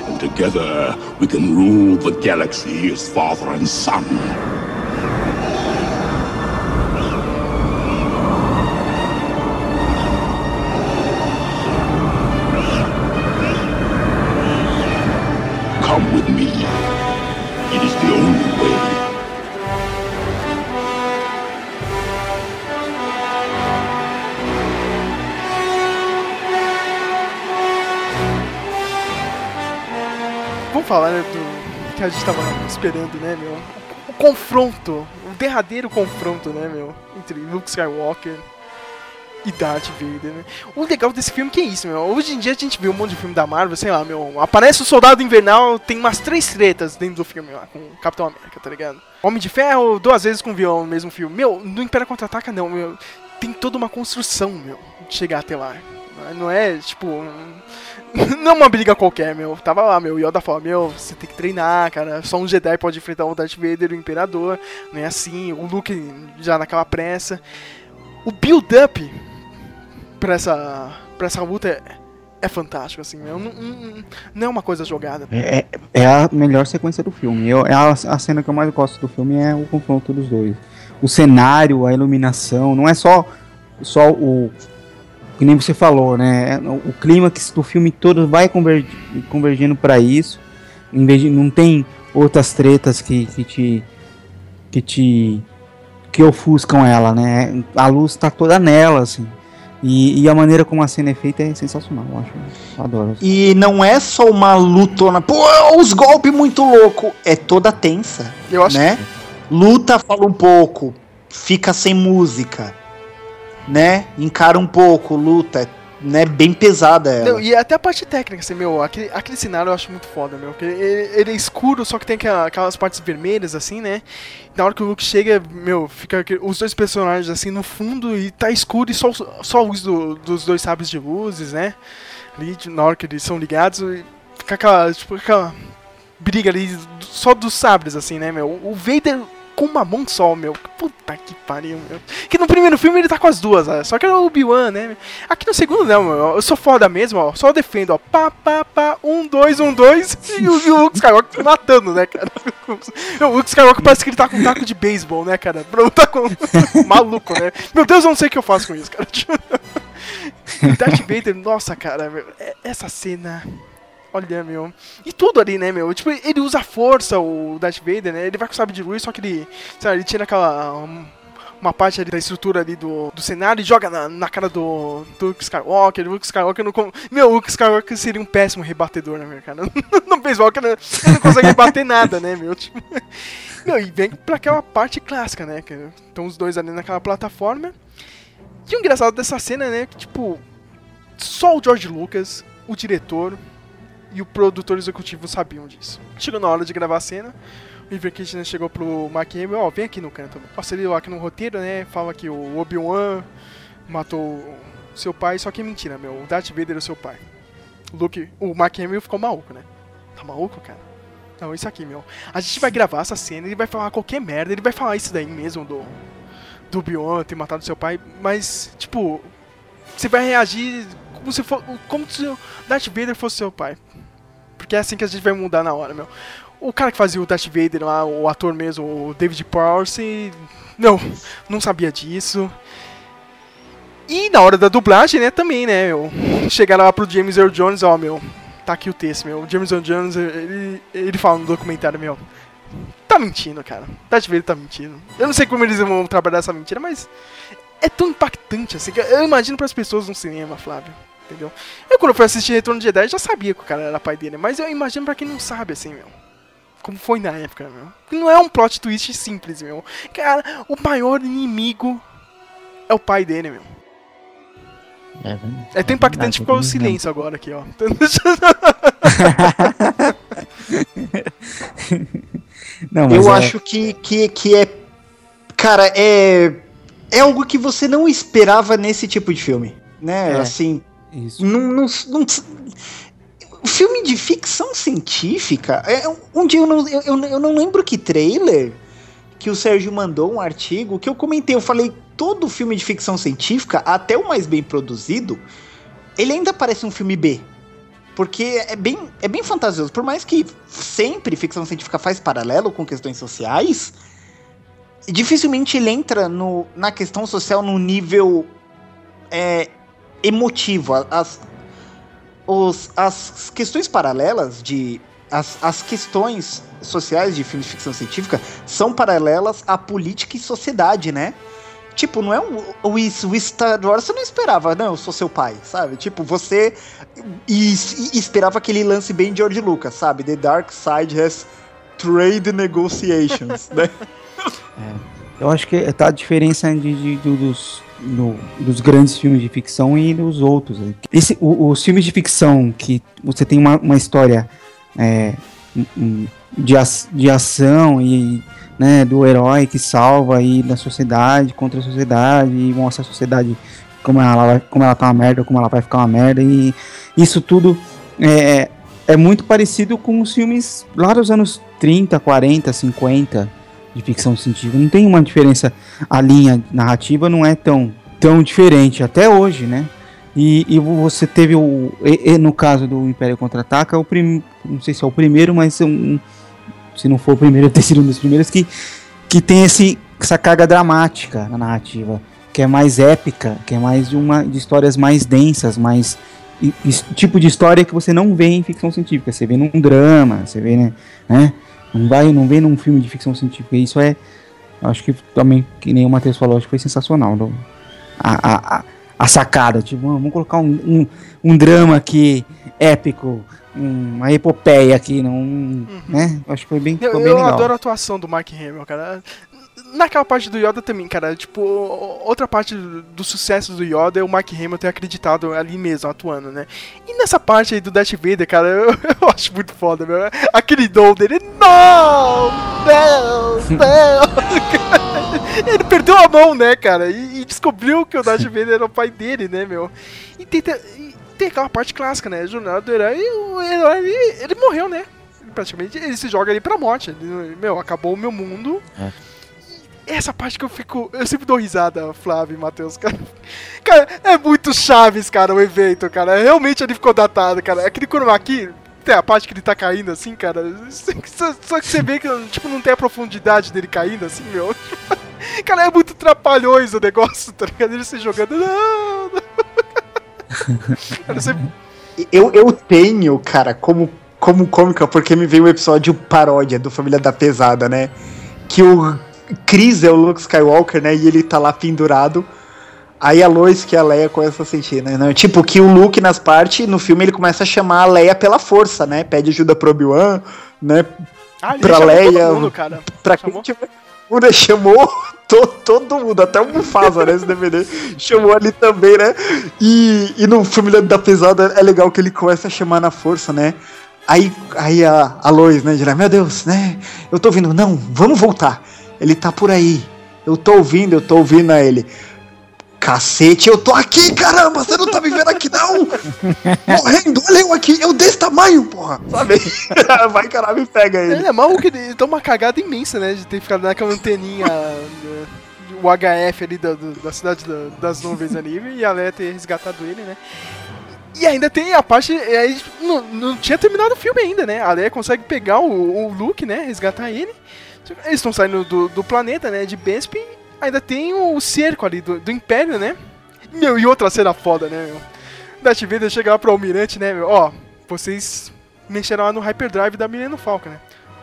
and together we can rule the galaxy as father and son. Falar, né, do que a gente tava esperando, né, meu? O confronto, o derradeiro confronto, né, meu, entre Luke Skywalker e Darth Vader, né? O legal desse filme que é isso, meu. Hoje em dia a gente vê um monte de filme da Marvel, sei lá, meu. Aparece o Soldado Invernal, tem umas três tretas dentro do filme lá, com Capitão América, tá ligado? Homem de Ferro, duas vezes com o vilão no mesmo filme. Meu, no Império Contra-Ataca não, meu. Tem toda uma construção, meu, de chegar até lá. Não é, tipo... Não é uma briga qualquer, meu. Tava lá, meu. Yoda falou, meu, você tem que treinar, cara. Só um Jedi pode enfrentar o Darth Vader o Imperador. Não é assim. O Luke já naquela pressa. O build-up pra essa, pra essa luta é, é fantástico, assim, meu. Não, não, não, é uma coisa jogada. É, é a melhor sequência do filme. Eu, é a, a cena que eu mais gosto do filme é o confronto dos dois. O cenário, a iluminação, não é só, só o. Que nem você falou, né? O, o clímax do filme todo vai converg, convergindo para isso. Em vez de, não tem outras tretas que, que te. que te. que ofuscam ela, né? A luz tá toda nela, assim. E, e, a maneira como a cena é feita é sensacional, eu acho. Eu adoro. E não é só uma lutona, pô, os golpes muito louco, é toda tensa. Eu acho né? Que... Luta, fala um pouco, fica sem música, né? Encara um pouco, luta, né, bem pesada ela. Não, e até a parte técnica, assim, meu, aquele, aquele cenário eu acho muito foda, meu. Porque ele, ele é escuro, só que tem aquelas partes vermelhas, assim, né? Na hora que o Luke chega, meu, fica os dois personagens assim no fundo e tá escuro e só, só a luz do, dos dois sabres de luzes, né? Ali, na hora que eles são ligados, fica aquela, tipo, aquela briga ali só dos sabres, assim, né, meu? O Vader com uma mão só, meu. Puta que pariu, meu. Que no primeiro filme ele tá com as duas, só que era o Obi-Wan, né? Aqui no segundo não, meu. Eu sou foda mesmo, ó. Só defendo, ó. Pá, pá, pá. Um, dois, um, dois. E o, e o Luke Skywalker matando, né, cara? O Luke Skywalker parece que ele tá com um taco de beisebol, né, cara? Tá com. Maluco, né? Meu Deus, eu não sei o que eu faço com isso, cara. Darth Vader, nossa, cara. É, essa cena. Olha, meu. E tudo ali, né, meu? Tipo, ele usa força, o Darth Vader, né? Ele vai com o sabre de luz, só que ele. Sabe, ele tira aquela. Um, uma parte ali da estrutura ali do, do cenário e joga na, na cara do, do Luke Skywalker. O Luke Skywalker não. Meu, o Luke Skywalker seria um péssimo rebatedor, né, meu cara? no beisebol, ele não consegue rebater nada, né, meu? Tipo, meu, e vem pra aquela parte clássica, né? Que estão os dois ali naquela plataforma. E o engraçado dessa cena, né? Que, tipo, só o George Lucas, o diretor, e o produtor executivo sabiam disso. Chegou na hora de gravar a cena, o Iver Kitchener chegou pro Mark Hamill, ó, oh, vem aqui no canto. Passa ele aqui no roteiro, né, fala que o Obi-Wan matou seu pai, só que é mentira, meu, o Darth Vader é seu pai. O Luke, o Mark Hamill ficou maluco, né? Tá maluco, cara? Não, isso aqui, meu. A gente vai gravar essa cena, ele vai falar qualquer merda, ele vai falar isso daí mesmo do do Obi-Wan ter matado seu pai, mas tipo, você vai reagir como se for, como se o Darth Vader fosse seu pai. Porque é assim que a gente vai mudar na hora, meu. O cara que fazia o Darth Vader lá, o ator mesmo, o David Prowse, não, não sabia disso. E na hora da dublagem, né, também, né, meu. Chegaram lá pro James Earl Jones, ó, meu, tá aqui o texto, meu. O James Earl Jones, ele, ele fala no documentário, meu, tá mentindo, cara. Darth Vader tá mentindo. Eu não sei como eles vão trabalhar essa mentira, mas é tão impactante assim que eu imagino as pessoas no cinema, Flávio. Entendeu? Eu quando fui assistir Retorno de Jedi já sabia que o cara era pai dele, mas eu imagino para quem não sabe assim, meu. Como foi na época, meu. Não é um plot twist simples, meu. Cara, o maior inimigo é o pai dele, meu. É, é tão impactante ficou o silêncio agora aqui, ó. Não, eu é... acho que, que, que é. Cara, é é algo que você não esperava nesse tipo de filme, né? É, assim, isso. Filme de ficção científica. É, um dia eu não, eu, eu não lembro que trailer que o Sérgio mandou um artigo que eu comentei. Eu falei: todo filme de ficção científica, até o mais bem produzido, ele ainda parece um filme B. Porque é bem, é bem fantasioso. Por mais que sempre ficção científica faz paralelo com questões sociais, dificilmente ele entra no, na questão social no nível é, emotivo. As, os, as questões paralelas de. As, as questões sociais de filmes de ficção científica são paralelas à política e sociedade, né? Tipo, não é um, o, o Star Wars você não esperava, não, eu sou seu pai, sabe? Tipo, você e, e esperava aquele lance bem de George Lucas, sabe? The Dark Side has Trade Negotiations, né? Eu acho que tá a diferença de, de- do- dos, do- dos grandes filmes de ficção e dos outros. Esse, o- os filmes de ficção que você tem uma, uma história é, de, de ação e né, do herói que salva aí da sociedade contra a sociedade e mostra a sociedade como ela, como ela tá uma merda, como ela vai ficar uma merda e isso tudo é, é muito parecido com os filmes lá dos anos 30, 40, 50 de ficção científica. Não tem uma diferença, a linha narrativa não é tão, tão diferente até hoje, né? E, e você teve o. e- e no caso do Império Contra-Ataca, o prim, não sei se é o primeiro, mas um, se não for o primeiro, ter sido um dos primeiros que, que tem esse, essa carga dramática na narrativa, que é mais épica, que é mais de uma de histórias mais densas, mais e- tipo de história que você não vê em ficção científica, você vê num drama, você vê, né? né? Não vai, não vê num filme de ficção científica. Isso é, eu acho que também, que nem o Matheus falou, acho que foi sensacional. a, a, a, sacada, tipo, ah, vamos colocar um, um, um drama aqui épico, um- uma epopeia aqui, não, né? Acho que foi bem, Eu, ficou bem eu legal. adoro a atuação do Mark Hamill, cara. Naquela parte do Yoda também, cara. Tipo, outra parte do do sucesso do Yoda é o Mark Hamill ter acreditado ali mesmo, atuando, né? E nessa parte aí do Darth Vader, cara, eu, eu acho muito foda, meu. Aquele dom dele, não! Não! Não! Ele perdeu a mão, né, cara? E, e descobriu que o Darth Vader era o pai dele, né, meu? E tenta. e tem aquela parte clássica, né? Jornada do herói, o herói, ele, ele morreu, né? Praticamente ele se joga ali pra morte. Ele, meu, acabou o meu mundo. É. Essa parte que eu fico. Eu sempre dou risada, Flávio e Matheus, cara. Cara, é muito Chaves, cara, o evento, cara. Realmente ele ficou datado, cara. Aquele chroma aqui. Tem a parte que ele tá caindo assim, cara. Só, que você vê que tipo, não tem a profundidade dele caindo assim, meu. Cara, é muito trapalhões o negócio, tá ligado? Ele se jogando. Não. Cara, você Eu, eu tenho, cara, como, como cômica, porque me veio um episódio paródia do Família da Pesada, né? Que o Chris é o Luke Skywalker, né? E ele tá lá pendurado. Aí a Lois, que é a Leia, começa a sentir, né? Não, Tipo, que o Luke nas partes, no filme, ele começa a chamar a Leia pela força, né? Pede ajuda pro Obi-Wan, né? Ah, pra chamou Leia. todo mundo, cara. Pra quem tiver. Muda chamou to, todo mundo, até o Mufasa, né? Esse DVD. Chamou ali também, né? E, e no Família da Pesada é legal que ele começa a chamar na força, né? Aí, aí a, a Lois, né, dirá, meu Deus, né? Eu tô ouvindo, não, vamos voltar. Ele tá por aí. Eu tô ouvindo, eu tô ouvindo a ele. Cacete, eu tô aqui, caramba! Você não tá me vendo aqui, não! Morrendo, olha eu aqui, eu desse tamanho, porra! Sabe? Vai, caralho, me pega ele. Ele é maluco, ele dá uma cagada imensa, né? De ter ficado naquela anteninha. né, o HF ali da, da cidade da- das nuvens ali. E a Leia ter resgatado ele, né? E ainda tem a parte. Aí, não, não tinha terminado o filme ainda, né? A Leia consegue pegar o, o Luke, né? Resgatar ele. Eles estão saindo do, do planeta, né? De Bespin. Ainda tem o cerco ali do, do Império, né? Meu, e outra cena foda, né, meu? Darth Vader chega lá pro Almirante, né, meu? Ó, vocês mexeram lá no Hyperdrive da Millennium Falcon, né?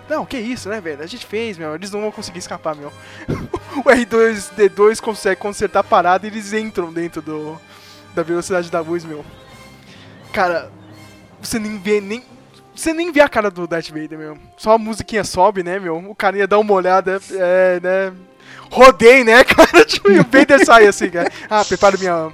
Não, que isso, né, velho? A gente fez, meu. Eles não vão conseguir escapar, meu. o R2-D2 consegue consertar a parada e eles entram dentro do da velocidade da luz, meu. Cara, você nem vê nem você nem vê a cara do Darth Vader, meu. Só a musiquinha sobe, né, meu? O carinha dá uma olhada, é, né? Rodei, né, cara? Tipo, e o Vader sai assim, cara. Ah, preparo minha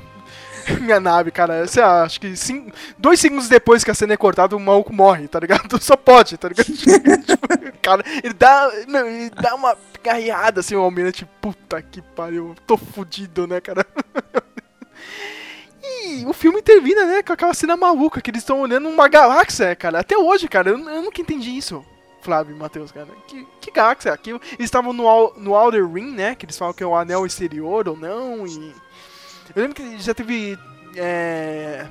minha nave, cara. Você acha que sim, dois segundos depois que a cena é cortada, o maluco morre, tá ligado? Só pode, tá ligado? Tipo, cara, ele dá, ele dá uma garreada assim, o almirante, puta que pariu, tô fudido, né, cara? E o filme termina, né, com aquela cena maluca que eles estão olhando uma galáxia, cara. Até hoje, cara, eu, eu nunca entendi isso. Flávio e Matheus, cara. Que, que galáxia é aquilo? Eles estavam no, no Outer Ring, né? Que eles falam que é o anel exterior ou não. E. Eu lembro que já teve. É,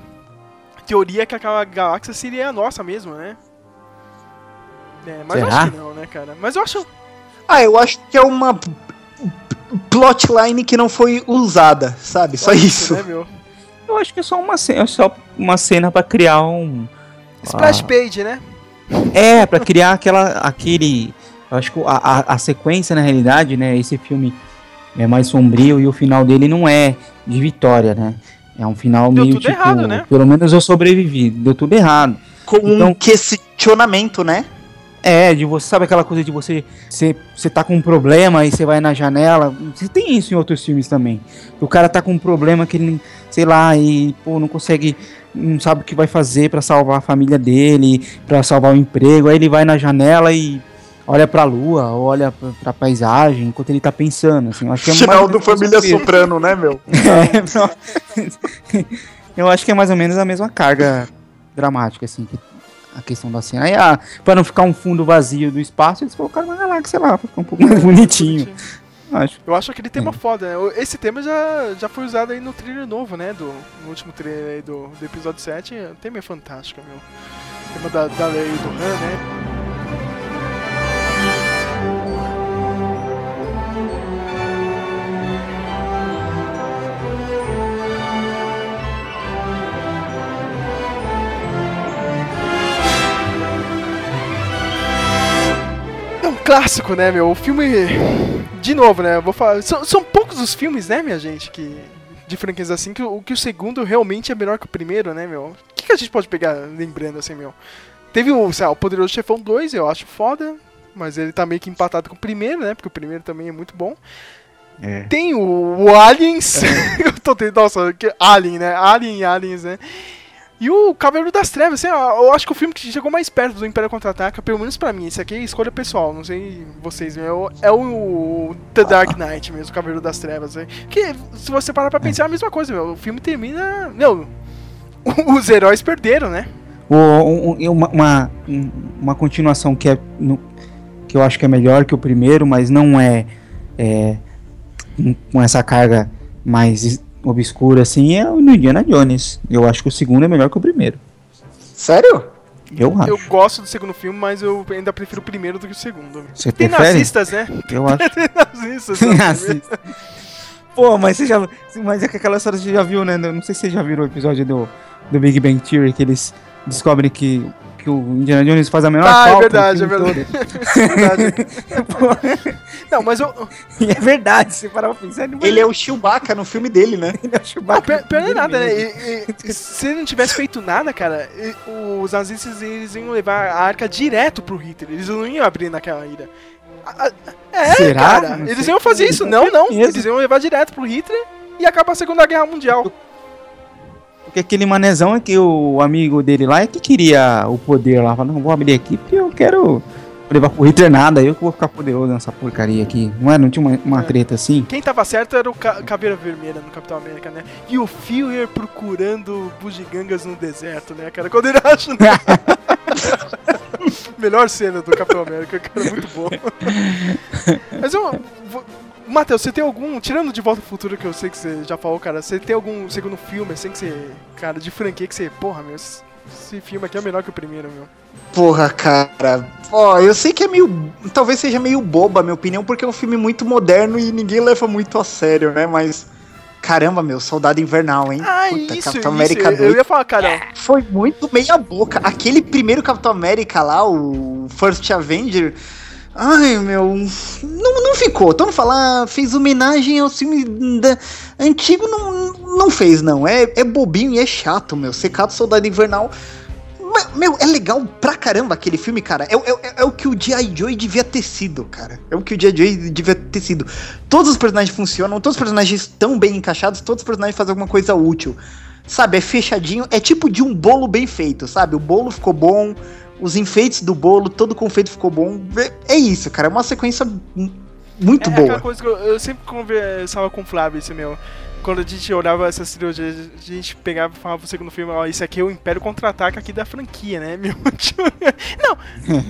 teoria que aquela galáxia seria a nossa mesmo, né? É, mas eu Será? acho que não, né, cara? Mas eu acho. Ah, eu acho que é uma plotline que não foi usada, sabe? Só isso. Né, meu? Eu acho que é só uma cena, é só uma cena para criar um Splash ah, Page, né? É, pra criar aquela aquele eu acho que a, a, a sequência na realidade, né, esse filme é mais sombrio e o final dele não é de vitória, né? É um final Deu meio tudo tipo, errado, né? pelo menos eu sobrevivi, deu tudo errado. Com Então- um questionamento, né? É, de você, sabe aquela coisa de você, você, você tá com um problema e você vai na janela. Você tem isso em outros filmes também. O cara tá com um problema que ele, sei lá, e pô, não consegue, não sabe o que vai fazer para salvar a família dele, para salvar o emprego. Aí ele vai na janela e olha pra lua, olha pra, pra paisagem, enquanto ele tá pensando, assim. Eu acho que é Final do Família Soprano, né, meu? É. Eu acho que é mais ou menos a mesma carga dramática, assim, que a questão da cena. Aí, ah, pra não ficar um fundo vazio do espaço, eles colocaram uma galáxia lá, pra ficar um pouco mais bonitinho. Acho. Eu acho aquele É. tema foda, né? Esse tema já, já foi usado aí no trailer novo, né? Do, no último trailer aí do, do episódio 7. O tema é fantástico, meu. O tema da, da lei do Han, né? Clássico, né, meu? O filme. De novo, né? Vou falar. São, são poucos os filmes, né, minha gente, que. De franquias assim, que, o- que o segundo realmente é melhor que o primeiro, né, meu? O que, que a gente pode pegar lembrando assim, meu? Teve o, sei lá, o Poderoso Chefão 2, eu acho foda. Mas ele tá meio que empatado com o primeiro, né? Porque o primeiro também é muito bom. É. Tem o, o Aliens. eu tô tentando. Nossa, que Alien, né? Alien e Aliens, né? E o Cavaleiro das Trevas, assim, eu acho que o filme que chegou mais perto do Império Contra-Ataca, pelo menos pra mim, esse aqui é escolha pessoal, não sei vocês, é o, é o The Dark Knight mesmo, o Cavaleiro das Trevas. Né? Que, se você parar pra pensar, é a mesma coisa, meu. O filme termina. Não, os heróis perderam, né? O- um- um- uma, uma, um- uma continuação que, é, que eu acho que é melhor que o primeiro, mas não é, é com essa carga mais obscura assim, é o Indiana Jones. Eu acho que o segundo é melhor que o primeiro. Sério? Eu acho. Eu gosto do segundo filme, mas eu ainda prefiro o primeiro do que o segundo. Você Tem prefere? nazistas, né? Eu acho. Tem nazistas. né? Nazista. Pô, mas você já. Mas é que aquela história você já viu, né? Não sei se você já viu o episódio do, do Big Bang Theory, que eles descobrem que, que o Indiana Jones faz a menor Ah, é falta. no verdade, é verdade. É verdade. Não, mas eu. E é verdade, você parar pra pensar. Ele é o Chewbacca no filme dele, né? Ele é o Chewbacca. Não, pior, é nada, né? E- e- se ele não tivesse feito nada, cara, e- os nazistas eles iam levar a arca direto pro Hitler. Eles não iam abrir naquela ilha. É, Será? cara. Eles iam fazer isso. Não, não. Eles iam levar direto pro Hitler e acabar a Segunda Guerra Mundial. Porque aquele manezão é que o amigo dele lá é que queria o poder lá. Falou, não, vou abrir aqui porque eu quero levar pro Hitler nada, eu que vou ficar poderoso nessa porcaria aqui. Não é? Não tinha uma, uma treta assim? Quem tava certo era o Ca- Caveira Vermelha no Capitão América, né? E o Führer procurando bugigangas no deserto, né, cara? Quando ele acha. Melhor cena do Capitão América, cara, muito bom. Mas eu. Matheus, você tem algum. Tirando de volta ao futuro que eu sei que você já falou, cara, você tem algum segundo filme assim que você. Cara, de franquia que você. Porra, meu, esse, filme aqui é melhor que o primeiro, meu. Porra, cara. Ó, eu sei que é meio. Talvez seja meio boba a minha opinião, porque é um filme muito moderno e ninguém leva muito a sério, né? Mas. Caramba, meu, Soldado Invernal, hein? Ah, Puta, isso, Capitão isso. América Eu, 2 eu ia falar, cara. foi muito meia boca. Aquele primeiro Capitão América lá, o First Avenger. Ai, meu. Não, não ficou. Então falar, fez homenagem ao filme da- antigo, não, não fez, não. É, é bobinho e é chato, meu. Secado Soldado Invernal. Ma- Meu, é legal pra caramba aquele filme, cara. É, é, é o que o G.I. Joe devia ter sido, cara. É o que o G.I. Joe devia ter sido. Todos os personagens funcionam, todos os personagens estão bem encaixados, todos os personagens fazem alguma coisa útil. Sabe, é fechadinho, é tipo de um bolo bem feito, sabe? O bolo ficou bom, os enfeites do bolo, todo o confeito ficou bom. É, é isso, cara. É uma sequência muito é boa. aquela coisa que eu, eu sempre conversava com o Flávio, isso meu. Quando a gente olhava essas trilogias, a gente pegava e falava pro segundo filme, ó, isso aqui é o Império Contra-Ataca aqui da franquia, né, meu? Não,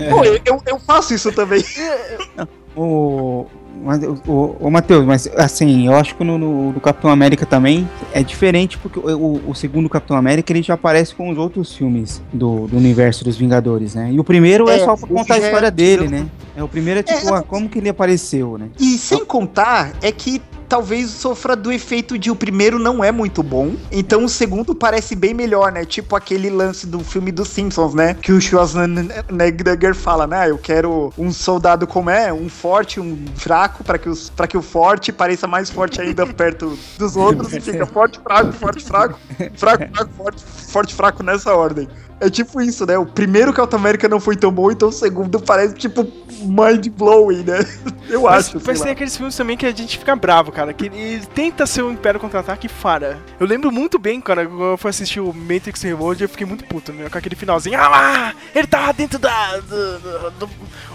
Pô, eu, eu faço isso também. O, mas, o, o, o Matheus, mas assim, eu acho que no, no, no Capitão América também é diferente, porque o, o, o segundo Capitão América ele já aparece com os outros filmes do, do universo dos Vingadores, né? E o primeiro é, É, só pra contar a é história dele, antigo. né? É, o primeiro é tipo, É, ah, como que ele apareceu, né? E sem contar, é que talvez sofra do efeito de o primeiro não é muito bom, então o segundo parece bem melhor, né? Tipo aquele lance do filme dos Simpsons, né? Que o Schwarzenegger fala, né? Eu quero um soldado como é, um forte, um fraco, para que, os, que o forte pareça mais forte ainda perto dos outros, e fica forte, fraco, forte, fraco, fraco, fraco, forte, forte, fraco nessa ordem. É tipo isso, né? O primeiro Capitão América não foi tão bom, então o segundo parece tipo mind blowing, né? Eu Mas, acho. mas tem lá. aqueles filmes também que a gente fica bravo, cara. Que ele tenta ser o Império Contra-Ataque e fara. Eu lembro muito bem, cara, quando eu fui assistir o Matrix Reload, eu fiquei muito puto, né? Com aquele finalzinho. Ah lá! Ele tá dentro da. Do, do- do-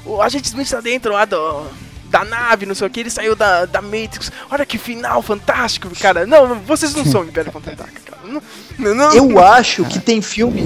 o agente Smith tá dentro lá do. Da nave, não sei o que, ele saiu da, da Matrix. Olha que final fantástico, cara. Não, vocês não são o Império Contra-Ataque, cara. Não. Eu acho que tem filme.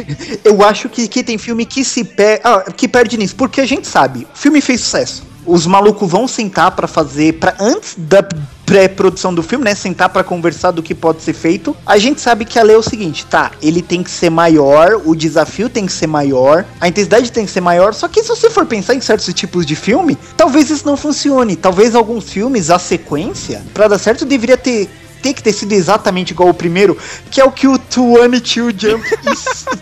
eu acho que, que tem filme que se per... ah, que perde nisso. Porque a gente sabe, o filme fez sucesso. Os malucos vão sentar pra fazer. Pra, antes da pré-produção do filme, né? Sentar pra conversar do que pode ser feito. A gente sabe que a lei é o seguinte, tá? Ele tem que ser maior, o desafio tem que ser maior, a intensidade tem que ser maior. Só que se você for pensar em certos tipos de filme, talvez isso não funcione. Talvez alguns filmes, a sequência, pra dar certo, deveria ter tem que ter sido exatamente igual o primeiro, que é o que o 22 Jump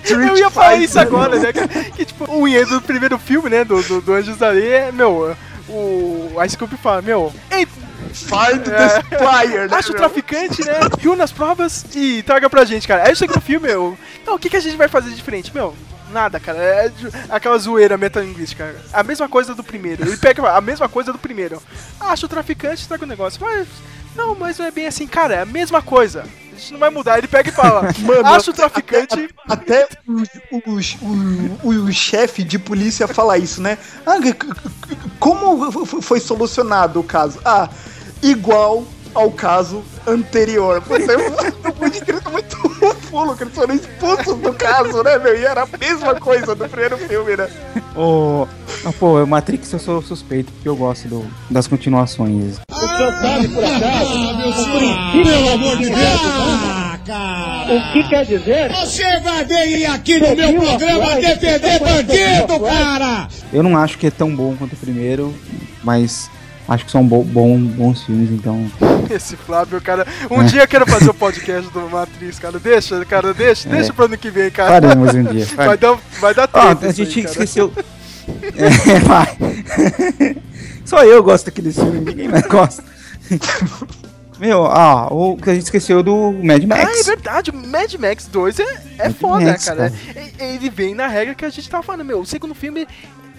Street Eu ia falar faz, isso agora, né? Que, que, tipo, o enredo do primeiro filme, né? Do, do, do Anjos da Lei é, meu, o Ice Cube fala, meu, ei, Find É. the supplier, né, acha o traficante, né? Reúna as provas e traga pra gente, cara. Aí chega no filme, meu, então o que, que a gente vai fazer de diferente? Meu, nada, cara. É aquela zoeira metalinguística. A mesma coisa do primeiro. Ele pega a mesma coisa do primeiro. Acha o traficante, traga o negócio. Mas, não, mas não é bem assim, cara. É a mesma coisa. A gente não vai mudar. Ele pega e fala, Mano, acha o traficante. Até o, o, o, o, o chefe de polícia fala isso, né? Ah, como foi solucionado o caso? Ah, igual ao caso anterior. Você tá muito fulo, que eles foram expulsos do caso, né, meu? E era a mesma coisa do primeiro filme, né? Ô, ah, pô, Matrix eu sou suspeito, porque eu gosto do- das continuações. O senhor sabe, por acaso. Pelo amor de Deus! O que quer dizer? Você vai vir aqui no meu programa defender bandido, cara! Eu não acho que é tão bom quanto o primeiro, mas acho que são bo bom, bons filmes, então. Esse Flávio, cara. Um dia eu quero fazer o podcast do Matriz, cara. Deixa, cara, deixa, É. deixa pro ano que vem, cara. Faremos um dia, Vai dar, vai dar Ó, treta a gente aí, esqueceu. É, vai. Só eu gosto daquele filme, ninguém mais gosta. Meu, ó, o que a gente esqueceu do Mad Ah, é Max. verdade, o Mad Max 2 é, é Mad foda, Max, cara. cara. Ele vem na regra que a gente tava falando, meu. O segundo filme,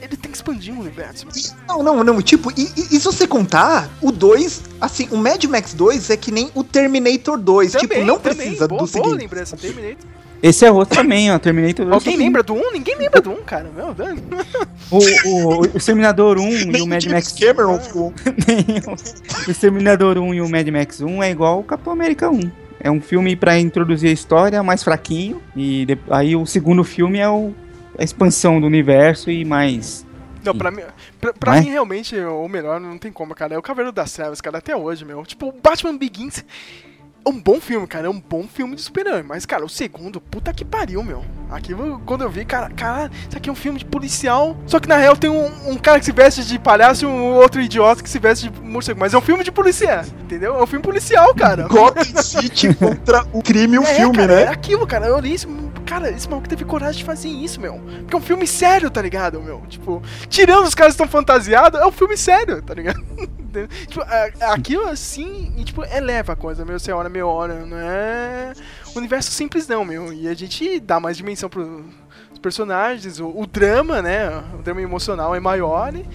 ele tem que expandir o universo. Não, não, não, tipo, e, e- e se você contar, o 2, assim, o Mad Max 2 é que nem o Terminator 2, tipo, não precisa boa, do boa seguinte. lembrança, Terminator. Esse é outro também, ó. Terminator 2. Alguém lembra do 1? Ninguém lembra do 1, cara. Meu Deus. O, o, o Exterminador 1 e o Mad Max. Cameron ficou. o Exterminador 1 e o Mad Max 1 é igual o Capitão América 1. É um filme pra introduzir a história, mais fraquinho. E de- aí o segundo filme é o, a expansão do universo e mais. Não, pra mim, pra, pra é? mim realmente, o melhor não tem como, cara. É o Cavaleiro das Trevas, cara, até hoje, meu. Tipo, o Batman Begins é um bom filme, cara. É um bom filme de super-herói. Mas, cara, o segundo, puta que pariu, meu. Aquilo, quando eu vi, cara, cara, isso aqui é um filme de policial. Só que na real tem um, um cara que se veste de palhaço e um outro idiota que se veste de morcego. Mas é um filme de policial, entendeu? É um filme policial, cara. Gotham City contra o crime e o É, filme, cara, né? É aquilo, cara. Eu olhei isso. Cara, esse maluco teve coragem de fazer isso, meu. Porque é um filme sério, tá ligado, meu? Tipo, tirando os caras que estão fantasiados, é um filme sério, tá ligado? tipo, é- é aquilo assim, e, tipo, eleva a coisa, meu. Você olha, meu, olha, não é universo simples, não, meu. E a gente dá mais dimensão pros personagens, o, o drama, né? O drama emocional é maior. E,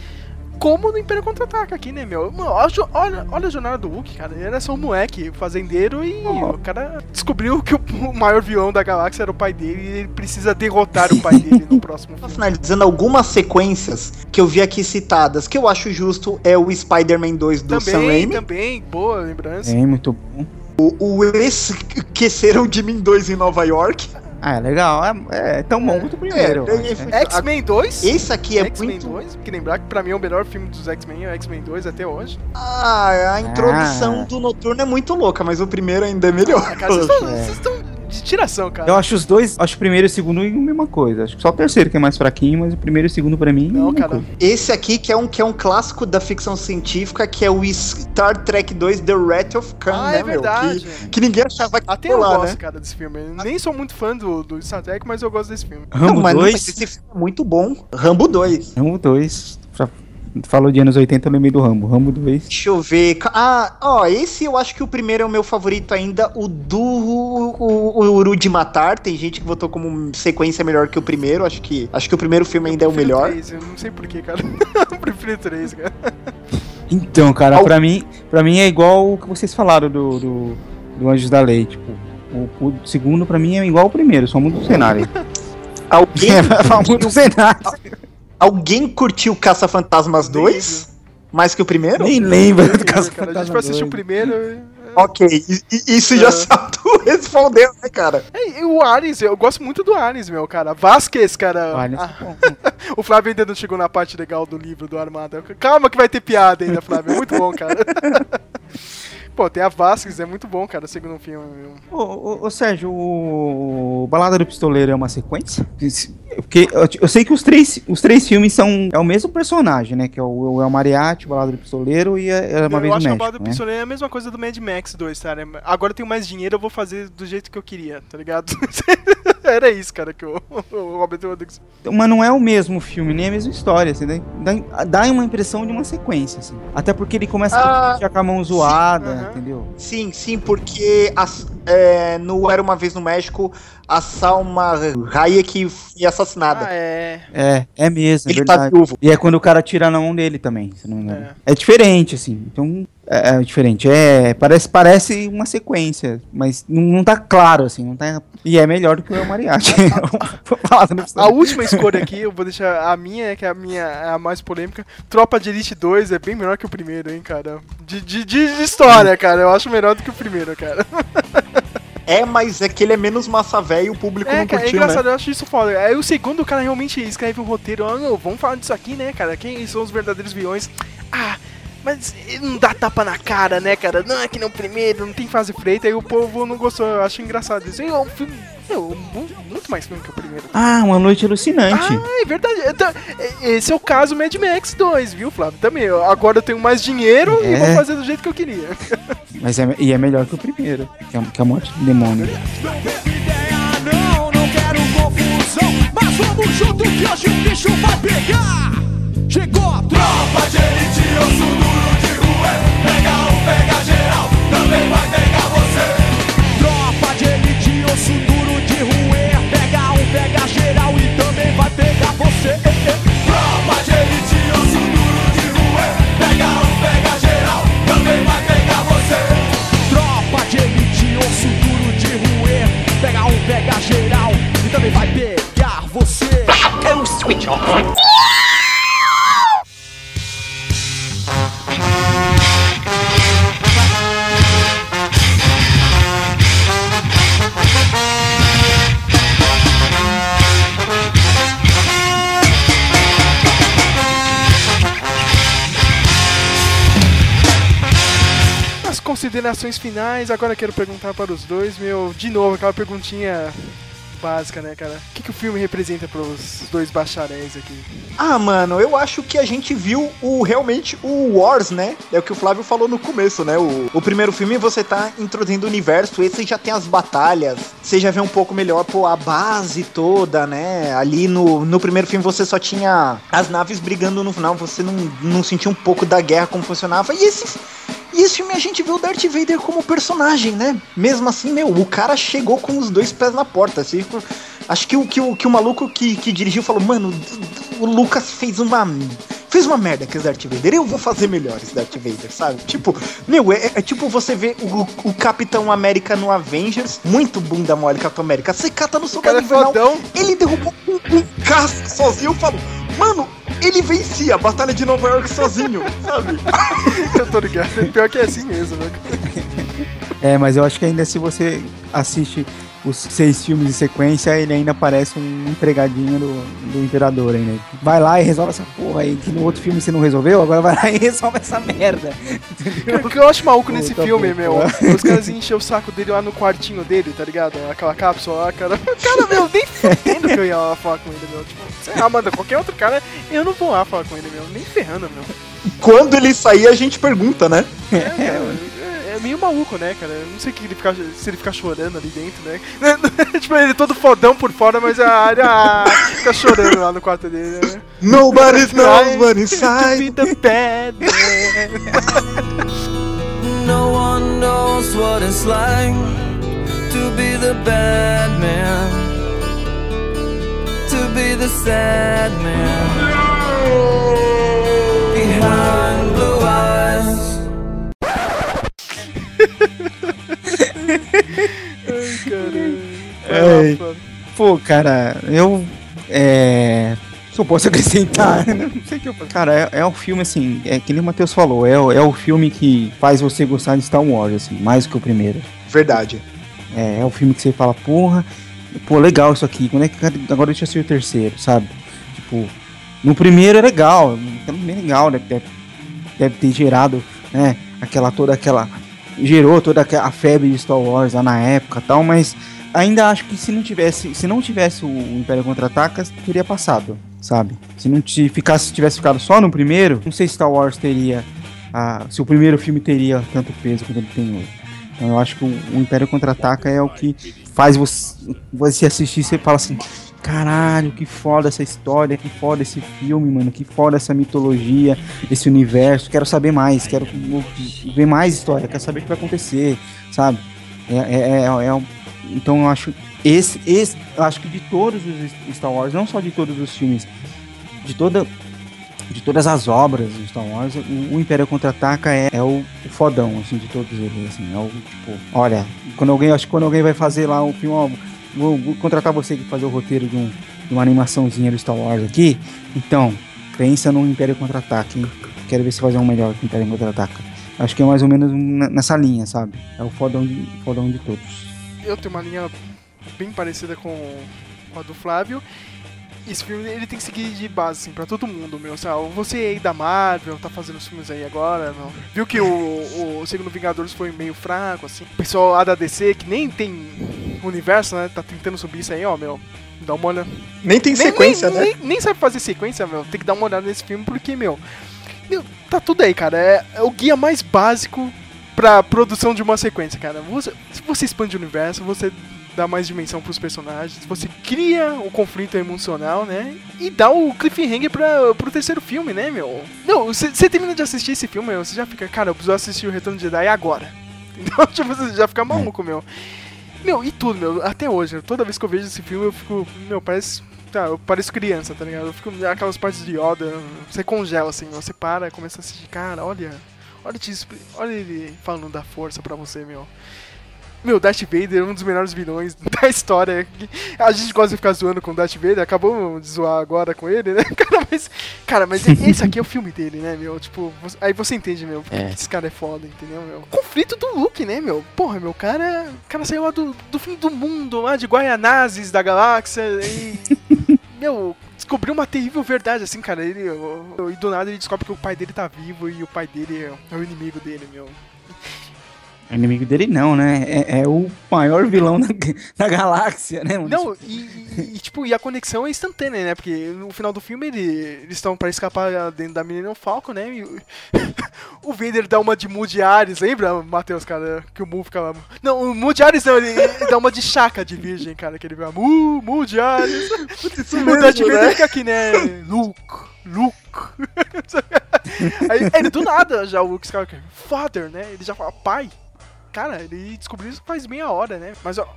como no Império Contra-Ataca aqui, né, meu? Mano, Olha, olha, olha a jornada do Hulk, cara. Ele era só um moleque, fazendeiro, e o cara descobriu que o, maior vilão da galáxia era o pai dele e ele precisa derrotar o pai dele no próximo filme. Finalizando algumas sequências que eu vi aqui citadas, que eu acho justo é o Spider-Man 2 do Sam Também, Raimi. também, boa lembrança. É muito bom. O, o Esqueceram de Mim 2 em Nova York. Ah, é legal. É, é tão bom quanto o primeiro. É, acho, é, é. X-Men 2. Esse aqui é X-Men muito- 2, que lembrar que pra mim é o melhor filme dos X-Men, é o X-Men 2 até hoje. Ah, a introdução Ah. do Noturno é muito louca, mas o primeiro ainda é melhor. Ah, cara, vocês estão- É. vocês estão de tiração, cara. Eu acho os dois, acho o primeiro e o segundo a mesma coisa. Acho que só o terceiro que é mais fraquinho, mas o primeiro e o segundo pra mim. Não, é cara. Esse aqui que é um que é um clássico da ficção científica, que é o Star Trek 2 The Wrath of Khan, Ah, né, é verdade. meu? Que, que ninguém achava que Até ia eu gosto, né? cara, desse filme. Eu nem sou muito fã do, do Star Trek, mas eu gosto desse filme. Rambo não, mas, não, 2. mas esse filme é muito bom. Rambo 2. Rambo 2. Falou de anos 80, eu lembrei do Rambo. Rambo 2. Deixa eu ver. Ah, ó, esse eu acho que o primeiro é o meu favorito ainda. O do. O, o, Duro de Matar. Tem gente que votou como sequência melhor que o primeiro. Acho que, acho que o primeiro filme ainda é o melhor. Três, eu não sei porquê, cara. eu prefiro três, cara. Então, cara, pra mim, pra mim é igual o que vocês falaram do, do, do Anjos da Lei. Tipo, o, o segundo pra mim é igual ao primeiro, só muda o cenário. Alguém, só muda o cenário. Alguém curtiu Caça-Fantasmas 2? Mais que o primeiro? Nem lembra do Cara, a gente foi assistir o 2. primeiro. e- Ok, i- i- isso já sabe tu respondeu, né, cara? É, o Ares, eu gosto muito do Ares, meu, cara. Vasquez, cara. O Ares, Ah, o Flávio ainda não chegou na parte legal do livro do Armada. Calma que vai ter piada ainda, Flávio. É muito bom, cara. Pô, tem a Vasquez, é muito bom, cara, o segundo filme. Ô, ô, ô, Sérgio, o Balada do Pistoleiro é uma sequência? Porque eu, eu sei que os três, os três filmes são é o mesmo personagem, né? Que é o, o El Mariachi, o Balada do Pistoleiro e a, é uma eu vez acho no que a México, Bala do né? Pistoleiro é a mesma coisa do Mad Max 2, cara. Agora eu tenho mais dinheiro, eu vou fazer do jeito que eu queria, tá ligado? Era isso, cara, que o, o Robert Rodrigues. Mas não é o mesmo filme, nem a mesma história. Assim, dá, dá, uma impressão de uma sequência, assim. Até porque ele começa Ah, já com a mão zoada, aham. Entendeu? Sim, sim, porque as- é, no Era Uma Vez no México, a Salma Hayek foi assassinada. Ah, é. É, é mesmo, é Ele tá viúvo. E é quando o cara tira na mão dele também, se não me engano. É, diferente, assim. Então, é, é diferente. É, parece, parece uma sequência, mas não, não tá claro, assim. Não tá, e é melhor do que o Mariachi. A história. última escolha aqui, eu vou deixar a minha, que é a minha é a mais polêmica. Tropa de Elite 2 é bem melhor que o primeiro, hein, cara. De, de, de história, cara. Eu acho melhor do que o primeiro, cara. É, mas é que ele é menos massa velho e o público É, não cara, é curtiu, engraçado, né? eu acho isso foda. Aí o segundo, o cara realmente escreve um roteiro. Ah, não, vamos falar disso aqui, né, cara? Quem são os verdadeiros vilões? Ah, mas não dá tapa na cara, né, cara? Não é que nem o primeiro, não tem fase freita. Aí o povo não gostou, eu acho engraçado isso. E é um filme, meu, mu- muito mais filme que o primeiro. Ah, uma noite alucinante. Ah, é verdade. Então, é- Esse é o caso Mad Max 2, viu, Flávio? Também. Agora eu tenho mais dinheiro e É. vou fazer do jeito que eu queria. Mas é, e é melhor que o primeiro, que é, que é a morte do demônio. Não, não quero confusão, mas vamos junto que hoje o bicho vai pegar. Chegou a tropa de elite, eu sou duro de rua. Pega um, pega geral, também vai pegar você. Tropa de elite, osso duro de ruer. Pega um, pega geral e também vai pegar você. Tropa de elite, osso duro de ruer. Pega um, pega geral, também vai pegar você. Tropa de elite, osso duro de ruer. Pega um, pega geral e também vai pegar você. Go switch off. Considerações finais, agora quero perguntar para os dois, meu, de novo, aquela perguntinha básica, né, cara? O que, que o filme representa para os dois bacharéis aqui? Ah, mano, eu acho que a gente viu o realmente o Wars, né? É o que o Flávio falou no começo, né? O, o primeiro filme você tá introduzindo o universo, esse já tem as batalhas, você já vê um pouco melhor, pô, a base toda, né? Ali no, no primeiro filme você só tinha as naves brigando no final, você não, não sentia um pouco da guerra como funcionava. E esse, e esse filme a gente viu o Darth Vader como personagem, né? Mesmo assim, meu, o cara chegou com os dois pés na porta, assim, Acho que o, que o, que o maluco que, que dirigiu falou, mano, o Lucas fez uma. Fez uma merda com esse Darth Vader, eu vou fazer melhor esse Darth Vader, sabe? Tipo, meu, é, é tipo você ver o, o Capitão América no Avengers, muito bunda mole Capitão América. Você cata no cara soldado é ele derrubou um, um casco sozinho, eu falo, mano, ele vencia a Batalha de Nova York sozinho, sabe? eu tô ligado. Pior que é assim mesmo, né? É, mas eu acho que ainda se você assiste os seis filmes em sequência, ele ainda parece um empregadinho do, do imperador ainda. Vai lá e resolve essa porra aí, que no outro filme você não resolveu, agora vai lá e resolve essa merda. O que eu acho maluco nesse Puta filme, puta. meu, os caras encheu o saco dele lá no quartinho dele, tá ligado? Aquela cápsula lá, cara. Cara, meu, nem fudendo que eu ia lá falar com ele, meu. Tipo, sei lá, manda qualquer outro cara, eu não vou lá falar com ele, meu. Nem ferrando, meu. Quando ele sair, a gente pergunta, né? É, é, é meio maluco, né, cara? Eu não sei que ele fica, se ele ficar chorando ali dentro, né? tipo, ele todo fodão por fora, mas a área fica chorando lá no quarto dele, né? Nobody knows what To inside. be the bad man. No one knows what it's like to be the bad man, to be the sad man. Behind blue eyes. Caralho. Ai, pô, cara, eu. É. Se eu posso acrescentar, né? não sei o que eu posso. Cara, é, é um filme assim, é que nem o Matheus falou, é, o- é o filme que faz você gostar de Star Wars, assim, mais do que o primeiro. Verdade. É, é o filme que você fala, porra, pô, legal isso aqui, quando é que agora deixa eu ser o terceiro, sabe? Tipo, no primeiro é legal, é legal, né? Deve, deve ter gerado, né? Aquela, toda aquela. Gerou toda a febre de Star Wars lá na época tal, mas ainda acho que se não tivesse, se não tivesse o Império Contra-Ataca, teria passado, sabe? Se não ficasse, tivesse ficado só no primeiro, não sei se Star Wars teria. se o primeiro filme teria tanto peso quanto ele tem hoje. Então eu acho que o, o Império Contra-Ataca é o que faz você, você assistir e você fala assim, caralho, que foda essa história, que foda esse filme, mano, que foda essa mitologia, esse universo, quero saber mais, quero ver mais história, quero saber o que vai acontecer, sabe? É, é, é- é então eu acho esse, esse, eu acho que de todos os Star Wars, não só de todos os filmes, de toda de todas as obras de Star Wars, o, Império Contra-Ataca é, é o, o fodão, assim, de todos eles, assim, é o, tipo, olha, quando alguém, acho que quando alguém vai fazer lá um filme, ó, vou, vou contratar você que fazer o roteiro de, um- de uma animaçãozinha do Star Wars aqui, então, pensa no Império Contra-Ataque, quero ver se fazer um melhor que o Império Contra-Ataca. Acho que é mais ou menos nessa linha, sabe? É o fodão de, fodão de todos. Eu tenho uma linha bem parecida com a do Flávio. Esse filme ele tem que seguir de base, assim, pra todo mundo, meu. Sabe? Você aí da Marvel, tá fazendo os filmes aí agora, meu. Viu que o, o segundo Vingadores foi meio fraco, assim. O pessoal lá da DC, que nem tem universo, né? Tá tentando subir isso aí, ó, meu. Dá uma olhada. Nem tem sequência, nem, né? Nem, nem sabe fazer sequência, meu. Tem que dar uma olhada nesse filme, porque, meu. meu tá tudo aí, cara. É, é o guia mais básico pra produção de uma sequência, cara. Você, se você expande o universo, você dá mais dimensão pros personagens, você cria o conflito emocional, né? E dá o cliffhanger pra, pro terceiro filme, né, meu? Não, você termina de assistir esse filme, você já fica, cara, eu preciso assistir o Retorno de Jedi agora. Então, tipo, você já fica maluco, meu. Meu, e tudo, meu, até hoje, toda vez que eu vejo esse filme, eu fico, meu, parece. Tá, eu pareço criança, tá ligado? Eu fico aquelas partes de Yoda, você congela assim, você para, começa a assistir, cara, olha. Olha, te olha ele falando da força pra você, meu. Meu, Darth Vader é um dos melhores vilões da história. A gente gosta de ficar zoando com o Darth Vader, acabou de zoar agora com ele, né? Cara, mas, cara, mas esse aqui é o filme dele, né, meu? Tipo, aí você entende, meu, porque É. esse cara é foda, entendeu, meu? Conflito do Luke, né, meu? Porra, meu, cara, o cara saiu lá do, do fim do mundo, lá de Guaianazes da galáxia e. meu, descobriu uma terrível verdade, assim, cara. Ele, e do nada ele descobre que o pai dele tá vivo e o pai dele é, é o inimigo dele, meu. É inimigo dele não, né? É, é o maior vilão da, da galáxia, né? Não, e, e- tipo, e a conexão é instantânea, né? Porque no final do filme ele, eles estão pra escapar dentro da Millennium Falcon, né? E o, o Vader dá uma de Moody Ares, lembra, Matheus, cara? Que o Mu fica lá. Não, o Moody Ares não, ele, ele dá uma de chaca de virgem, cara, que ele vai. Mu, Moody Ares. Isso o mesmo, Darth Vader né? fica aqui, né? Luke, Luke. Aí ele do nada já o Luke Skywalker, Father, né? Ele já fala pai. Cara, ele descobriu isso faz meia hora, né? Mas ó,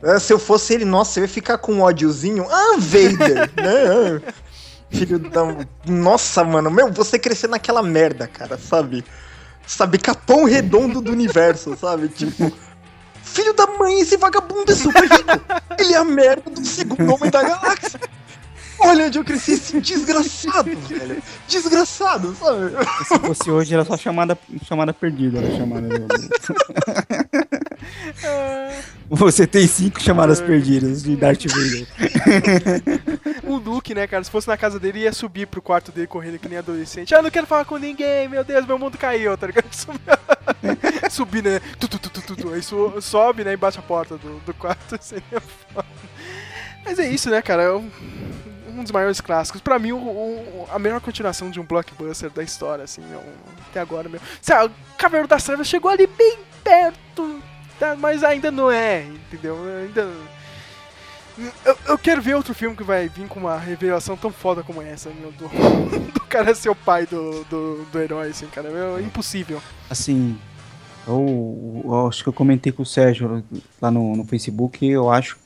É, Se eu fosse ele, nossa, eu ia ficar com um ódiozinho. Ah, Vader! né? Ah, Filho da. Nossa, mano, meu, você crescer naquela merda, cara, sabe? Sabe, capão redondo do universo, sabe? Tipo. Filho da mãe, esse vagabundo é super rico. Ele é a merda do segundo homem da galáxia. Olha onde eu cresci esse desgraçado, velho. Desgraçado, sabe? Se fosse hoje, era só chamada, chamada perdida, era chamada. do- Você tem cinco chamadas perdidas de Darth Vader. o Luke, né, cara, se fosse na casa dele, ia subir pro quarto dele correndo que nem adolescente. Ah, eu não quero falar com ninguém, meu Deus, meu mundo caiu, tá ligado? Subir, né? Tu, tu, tu, tu, tu, tu. Aí so- sobe, né, e bate a porta do, do quarto. Seria foda. Mas é isso, né, cara? É um, dos maiores clássicos. Pra mim, o, o- a melhor continuação de um blockbuster da história, assim, até agora, meu. Sabe, Cavaleiro das Trevas chegou ali bem perto, tá? mas ainda não é, entendeu? Ainda. Eu, eu quero ver outro filme que vai vir com uma revelação tão foda como essa, meu, do, do cara ser o pai do, do, do herói, assim, cara. Meu, é impossível. Assim, Eu, eu acho que eu comentei com o Sérgio lá no, no Facebook, eu acho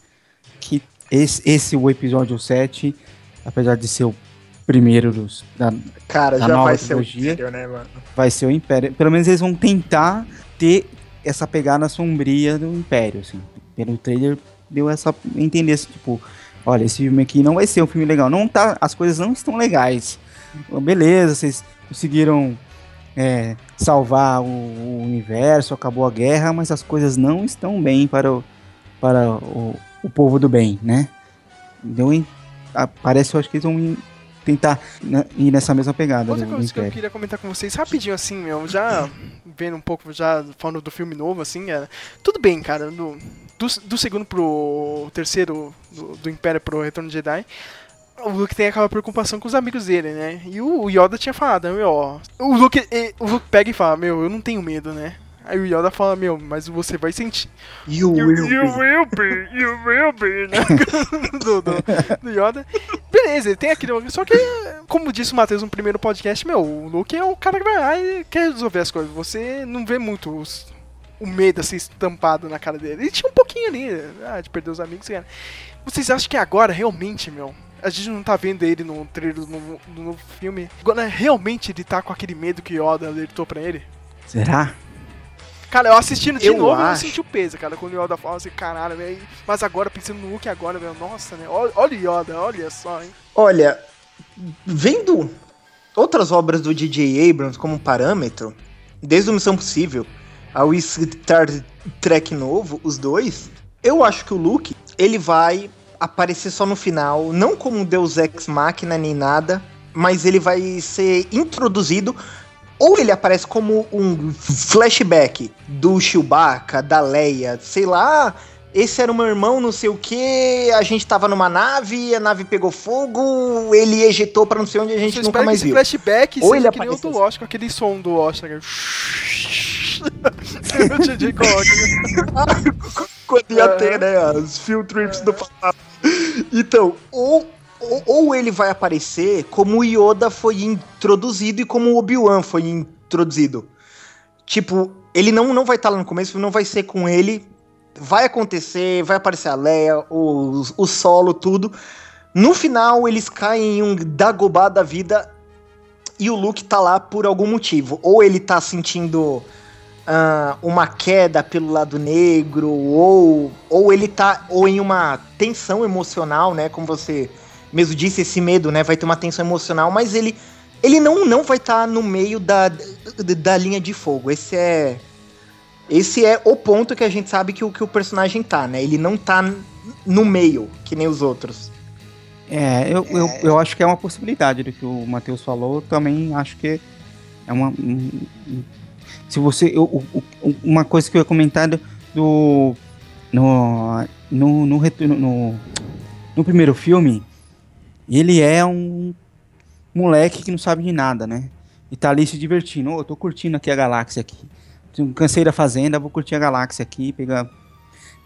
que esse, esse o episódio 7, apesar de ser o primeiro dos, da, Cara, da já nova vai ser o trilogia, Império, né, mano? vai ser o Império. Pelo menos eles vão tentar ter essa pegada sombria do Império, assim. Pelo trailer deu essa entender assim, tipo, olha, esse filme aqui não vai ser um filme legal. Não tá, as coisas não estão legais. Beleza, vocês conseguiram é, salvar o, o universo, acabou a guerra, mas as coisas não estão bem para o, para o, o povo do bem, né? A- parece, eu acho que eles vão tentar né, ir nessa mesma pegada Outra do coisa que eu queria comentar com vocês rapidinho assim, meu, já vendo um pouco, já falando do filme novo, assim, é, tudo bem, cara, do, do, do segundo pro terceiro, do, do Império pro Retorno de Jedi, o Luke tem aquela preocupação com os amigos dele, né? E o Yoda tinha falado, meu, ó, o Luke, o Luke pega e fala, meu, eu não tenho medo, né? Aí o Yoda fala, meu, mas você vai sentir. You You, will you be. will be, you will be, né? do, do, do Yoda. Beleza, ele tem aquele. Só que, como disse o Matheus no primeiro podcast, meu, o Luke é o cara que vai lá e quer resolver as coisas. Você não vê muito os- o medo assim estampado na cara dele. Ele tinha um pouquinho ali, ah, de perder os amigos, cara. Vocês acham que agora, realmente, meu, a gente não tá vendo ele no trailer do novo, do novo filme? Agora, realmente ele tá com aquele medo que Yoda alertou pra ele? Será? Cara, eu assistindo de Eu novo, eu acho. senti o peso, cara, quando o Yoda fala assim, caralho, velho. Mas agora, pensando no Luke agora, velho, nossa, né? Olha, olha o Yoda, olha só, hein? Olha, vendo outras obras do DJ Abrams como parâmetro, desde o Missão Possível ao Star Trek novo, os dois, eu acho que o Luke, ele vai aparecer só no final, não como um Deus Ex Machina nem nada, mas ele vai ser introduzido ou ele aparece como um flashback do Chewbacca, da Leia, sei lá, esse era o meu irmão, não sei o que, a gente tava numa nave, a nave pegou fogo, ele ejetou pra não sei onde a gente Eu nunca que mais esse viu. flashback Ou ele que nem o do Lost, com aquele som do Lost, né? o DJ coloca, né? Quando ia ter, né, as field trips do passado. Então, ou, ou, ou ele vai aparecer como o Yoda foi introduzido e como o Obi-Wan foi introduzido. Tipo, ele não, não vai estar lá no começo, não vai ser com ele. Vai acontecer, vai aparecer a Leia, o, o solo, tudo. No final, eles caem em um Dagobah da vida e o Luke tá lá por algum motivo. Ou ele tá sentindo ah, uma queda pelo lado negro, ou, ou ele tá ou em uma tensão emocional, né? Como você mesmo disse, esse medo, né? Vai ter uma tensão emocional, mas ele, ele não, não vai estar no meio da, da, linha de fogo. Esse é. Esse é o ponto que a gente sabe que o, que o personagem tá, né? Ele não tá no meio, que nem os outros. É, eu, Eu, eu acho que é uma possibilidade do que o Matheus falou. Eu também acho que é uma. um- um- se você. eu- uma coisa que eu ia comentar do. no, no, no, no, no primeiro filme, ele é um moleque que não sabe de nada, né? E tá ali se divertindo. Ô, eu tô curtindo aqui a galáxia aqui. Cansei da fazenda, vou curtir a galáxia aqui, pegar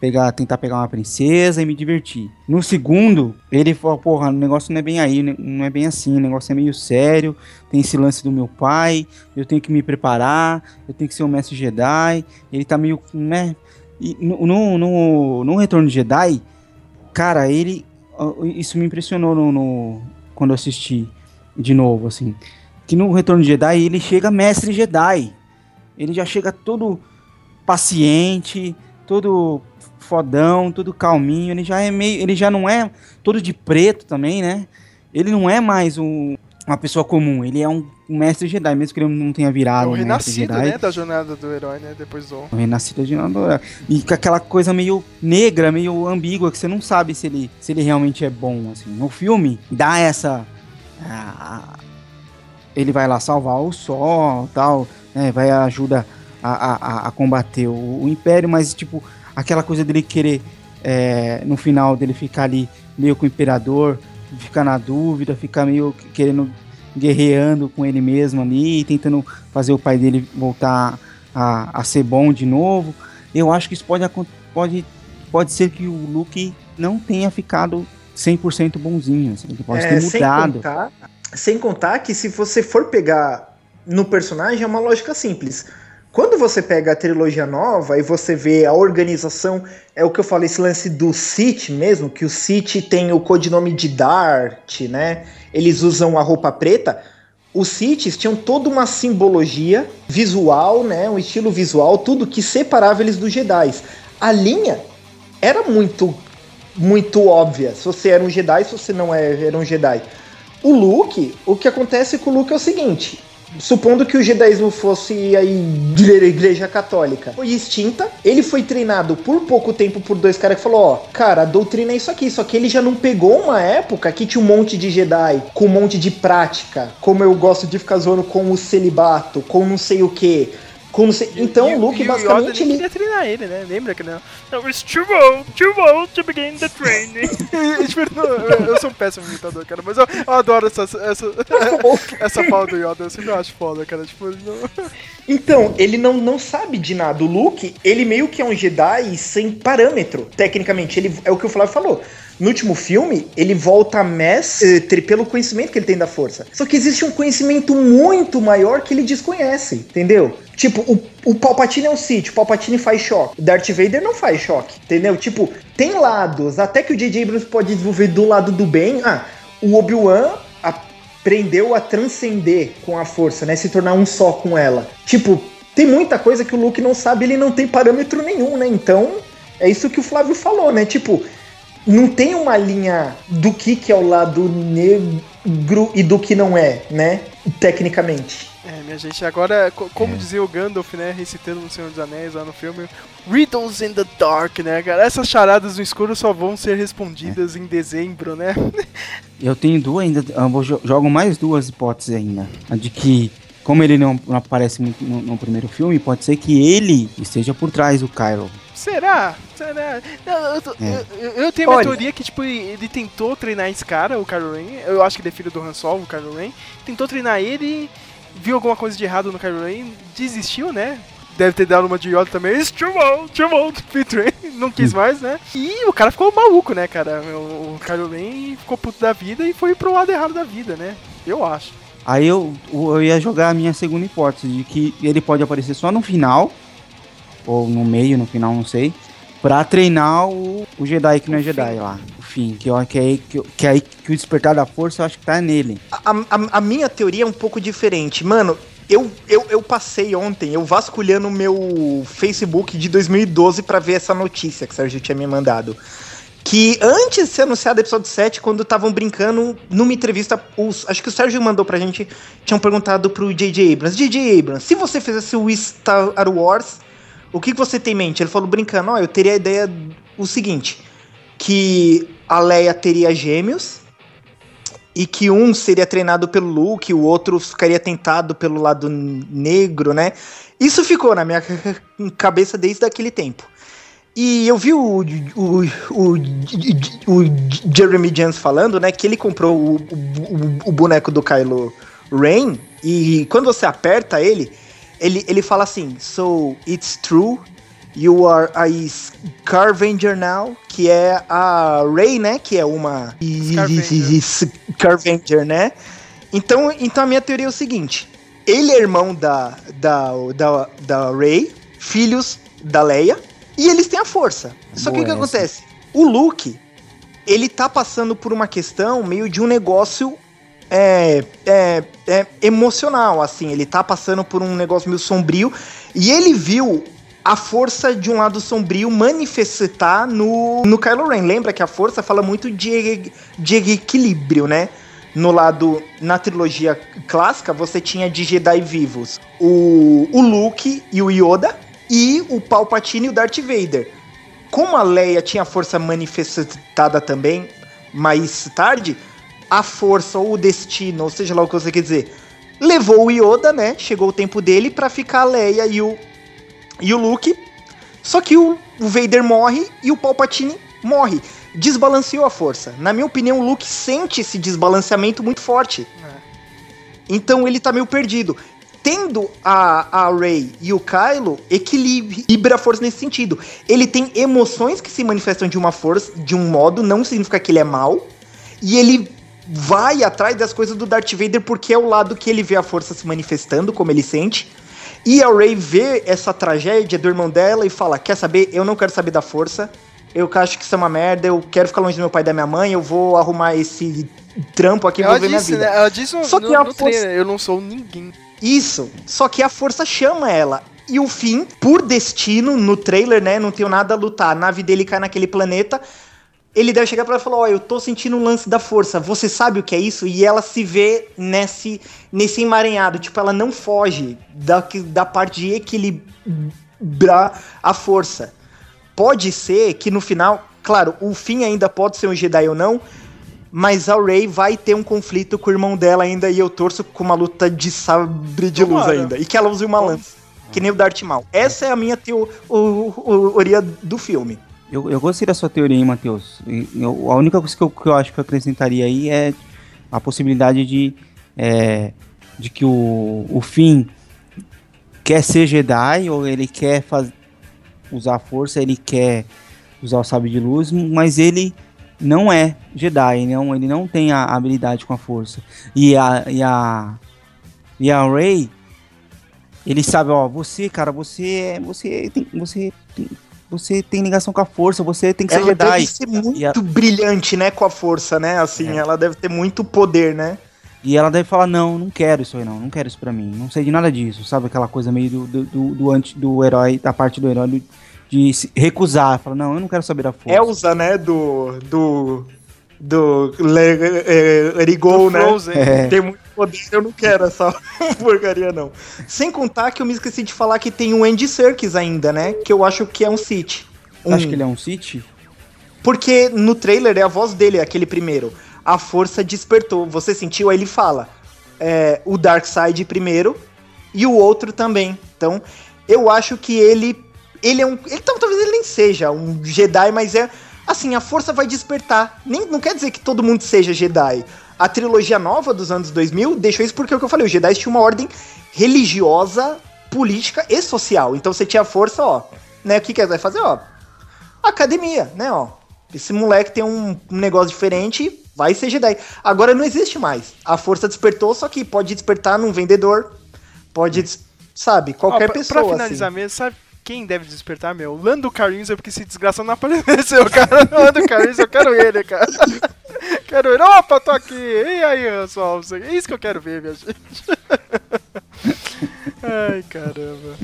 pegar, tentar pegar uma princesa e me divertir. No segundo, ele fala, porra, o negócio não é bem aí, né, não é bem assim, o negócio é meio sério, tem esse lance do meu pai, eu tenho que me preparar, eu tenho que ser um mestre Jedi, ele tá meio, né, e no, no, no, no Retorno de Jedi, cara, ele, isso me impressionou no, no- quando eu assisti de novo, assim, que no Retorno de Jedi ele chega mestre Jedi, ele já chega todo paciente, todo fodão, todo calminho, ele já é meio, ele já não é todo de preto também, né? Ele não é mais um, uma pessoa comum, ele é um, um mestre Jedi, mesmo que ele não tenha É virado o um mestre renascido, Jedi. né, da jornada do herói, né, depois do... O renascido de Nandora. E com aquela coisa meio negra, meio ambígua, que você não sabe se ele, se ele realmente é bom, assim. No filme, dá essa... ah, ele vai lá salvar o sol, tal, né, vai ajuda a, a, a- a combater o, o Império, mas, tipo, aquela coisa dele querer, é, no final, dele ficar ali meio com o Imperador, ficar na dúvida, ficar meio que- querendo, guerreando com ele mesmo ali, tentando fazer o pai dele voltar a, a ser bom de novo. Eu acho que isso pode, pode, pode ser que o Luke não tenha ficado 100% bonzinho, assim, ele pode ter É, sem mudado. contar, sem contar que se você for pegar no personagem, é uma lógica simples. Quando você pega a trilogia nova e você vê a organização, é o que eu falei, esse lance do Sith mesmo, que o Sith tem o codinome de Dart, né? Eles usam a roupa preta. Os Siths tinham toda uma simbologia visual, né? Um estilo visual, tudo que separava eles dos Jedi. A linha era muito, muito óbvia. Se você era um Jedi, se você não era um Jedi. O Luke, o que acontece com o Luke é o seguinte: supondo que o judaísmo fosse a igreja católica, foi extinta, ele foi treinado por pouco tempo por dois caras que falou, ó, cara, a doutrina é isso aqui, só que ele já não pegou uma época que tinha um monte de Jedi, com um monte de prática, como eu gosto de ficar zoando com o celibato, com não sei o que, como se... Então e, o Luke e basicamente o Yoda ele. treinar ele, né? Lembra que não? It's too old, too old to begin the training. Tipo, eu, eu sou um péssimo imitador, cara, mas eu, eu adoro essa, essa, essa fala do Yoda, eu sempre acho foda, cara. Tipo, ele não... Então, ele não, não sabe de nada. O Luke, ele meio que é um Jedi sem parâmetro, tecnicamente. Ele, é o que o Flávio falou. No último filme, ele volta a mestre pelo conhecimento que ele tem da força. Só que existe um conhecimento muito maior que ele desconhece, entendeu? Tipo, o, o Palpatine é um Sith, o Palpatine faz choque. O Darth Vader não faz choque, entendeu? Tipo, tem lados, até que o J.J. Abrams pode desenvolver do lado do bem. Ah, o Obi-Wan aprendeu a transcender com a força, né? Se tornar um só com ela. Tipo, tem muita coisa que o Luke não sabe, ele não tem parâmetro nenhum, né? Então, é isso que o Flávio falou, né? Tipo, não tem uma linha do que, que é o lado negro e do que não é, né? Tecnicamente. É, minha gente, agora, co- como dizia o Gandalf, né, recitando no Senhor dos Anéis lá no filme, Riddles in the Dark, né, cara? Essas charadas no escuro só vão ser respondidas em dezembro, né? Eu tenho duas ainda, eu jogo mais duas hipóteses ainda. A de que, como ele não, não aparece muito no, no primeiro filme, pode ser que ele esteja por trás do Kylo. Será? Será? Não, eu, tô- É. eu- eu tenho uma Olha. teoria que, tipo, ele tentou treinar esse cara, o Kylo Ren. Eu acho que ele é filho do Han Solo, o Kylo Ren. Tentou treinar ele, viu alguma coisa de errado no Kylo Ren, desistiu, né? Deve ter dado uma de Yoda também. It's too old, too trained. Não quis mais, né? E o cara ficou maluco, né, cara? O, o Kylo Ren ficou puto da vida e foi pro lado errado da vida, né? Eu acho. Aí eu, eu ia jogar a minha segunda hipótese, de que ele pode aparecer só no final, ou no meio, no final, não sei, pra treinar o, o Jedi que não é Jedi lá. O fim, que, eu, que, aí, que, que aí que o despertar da força eu acho que tá nele. A, a- a minha teoria é um pouco diferente. Mano, eu, eu, eu passei ontem, eu vasculhando o meu Facebook de 2012 pra ver essa notícia que o Sérgio tinha me mandado. Que antes de ser anunciado o episódio 7, quando estavam brincando, numa entrevista, os, acho que o Sérgio mandou pra gente, tinham perguntado pro J.J. Abrams: J.J. Abrams, se você fizesse o Star Wars, o que que você tem em mente? Ele falou brincando: Ó, eu teria a ideia o seguinte, que a Leia teria gêmeos, e que um seria treinado pelo Luke, o outro ficaria tentado pelo lado negro, né? Isso ficou na minha cabeça desde aquele tempo. E eu vi o, o, o, o Jeremy Jans falando, né, que ele comprou o, o, o boneco do Kylo Ren e quando você aperta ele, ele, ele fala assim: So it's true, you are a Scavenger now, que é a Rey, né, que é uma Scavenger, né? Então, então a minha teoria é o seguinte: ele é irmão da, da, da, da Rey, filhos da Leia, e eles têm a força. Só que o que acontece? O Luke, ele tá passando por uma questão meio de um negócio é, é, é emocional, assim. Ele tá passando por um negócio meio sombrio e ele viu a força de um lado sombrio manifestar no, no Kylo Ren. Lembra que a força fala muito de, de equilíbrio, né? No lado, na trilogia clássica, você tinha de Jedi vivos o, o Luke e o Yoda, e o Palpatine e o Darth Vader. Como a Leia tinha força manifestada também mais tarde, a força ou o destino, ou seja lá o que você quer dizer, levou o Yoda, né? Chegou o tempo dele pra ficar a Leia e o, e o Luke. Só que o, o Vader morre e o Palpatine morre. Desbalanceou a força. Na minha opinião, o Luke sente esse desbalanceamento muito forte. Então ele tá meio perdido. Tendo a, a Rey e o Kylo, equilibra a força nesse sentido. Ele tem emoções que se manifestam de uma força, de um modo, não significa que ele é mal. E ele vai atrás das coisas do Darth Vader porque é o lado que ele vê a força se manifestando, como ele sente. E a Rey vê essa tragédia do irmão dela e fala: Quer saber? Eu não quero saber da força. Eu acho que isso é uma merda. Eu quero ficar longe do meu pai e da minha mãe. Eu vou arrumar esse trampo aqui e vou ver minha vida. né? Ela disse Só no, que a no força- trailer, eu não sou ninguém. Isso. Só que a força chama ela. E o fim, por destino, no trailer, né? Não tenho nada a lutar. A nave dele cai naquele planeta. Ele deve chegar pra ela e falar: Ó, eu tô sentindo um lance da força. Você sabe o que é isso? E ela se vê nesse, nesse emaranhado. Tipo, ela não foge da, da parte de equilibrar a força. Pode ser que no final, claro, o fim ainda pode ser um Jedi ou não. Mas a Rey vai ter um conflito com o irmão dela ainda e eu torço com uma luta de sabre de luz Tomara. ainda. E que ela use uma lança. Que nem o Darth Maul. Essa é a minha teoria do filme. Eu, eu gostei da sua teoria, hein, Matheus. Eu- a única coisa que eu, que eu acho que eu acrescentaria aí é a possibilidade de, é, de que o, o Finn quer ser Jedi, ou ele quer faz, usar a força, ele quer usar o sabre de luz, mas ele não é Jedi, não, ele não tem a habilidade com a força. E a, e a, e a Rey, ele sabe, ó, você, cara, você é, você tem, você tem, você tem ligação com a força, você tem que ser Ela Jedi. deve ser muito a- brilhante, né, com a força, né? Assim, É. ela deve ter muito poder, né? E ela deve falar, não, não quero isso aí não, não quero isso pra mim, não sei de nada disso, sabe aquela coisa meio do, do, do, do anti, do herói, da parte do herói, do- de se recusar, fala, não, eu não quero saber da força. Elsa, né, do... do... Do Go, Do né? Frozen. É. Tem muito poder, eu não quero essa porcaria, não. Sem contar que eu me esqueci de falar que tem o Andy Serkis ainda, né? Que eu acho que é um Sith. Você acha que ele é um Sith? Porque no trailer é a voz dele, aquele primeiro. A força despertou. Você sentiu? Aí ele fala. é, o Darkseid primeiro e o outro também. Então, eu acho que ele. Ele é um. Ele, tal- talvez ele nem seja um Jedi, mas é. Assim, a força vai despertar. Nem, não quer dizer que todo mundo seja Jedi. A trilogia nova dos anos 2000 deixou isso porque é o que eu falei. Os Jedi tinham uma ordem religiosa, política e social. Então você tinha a força, ó. Né, o que, que vai fazer? Ó, academia, né, ó. Esse moleque tem um, um negócio diferente, vai ser Jedi. Agora não existe mais. A força despertou, só que pode despertar num vendedor, pode, sabe, qualquer Ó, pra, pessoa. Pra finalizar assim. mesmo, sabe quem deve despertar, meu? Lando Carinhos é porque esse desgraçado não apareceu, cara. Lando Carinhos, eu quero ele, cara. Quero ele. Opa, tô aqui. E aí, pessoal? É isso que eu quero ver, minha gente. Ai, caramba.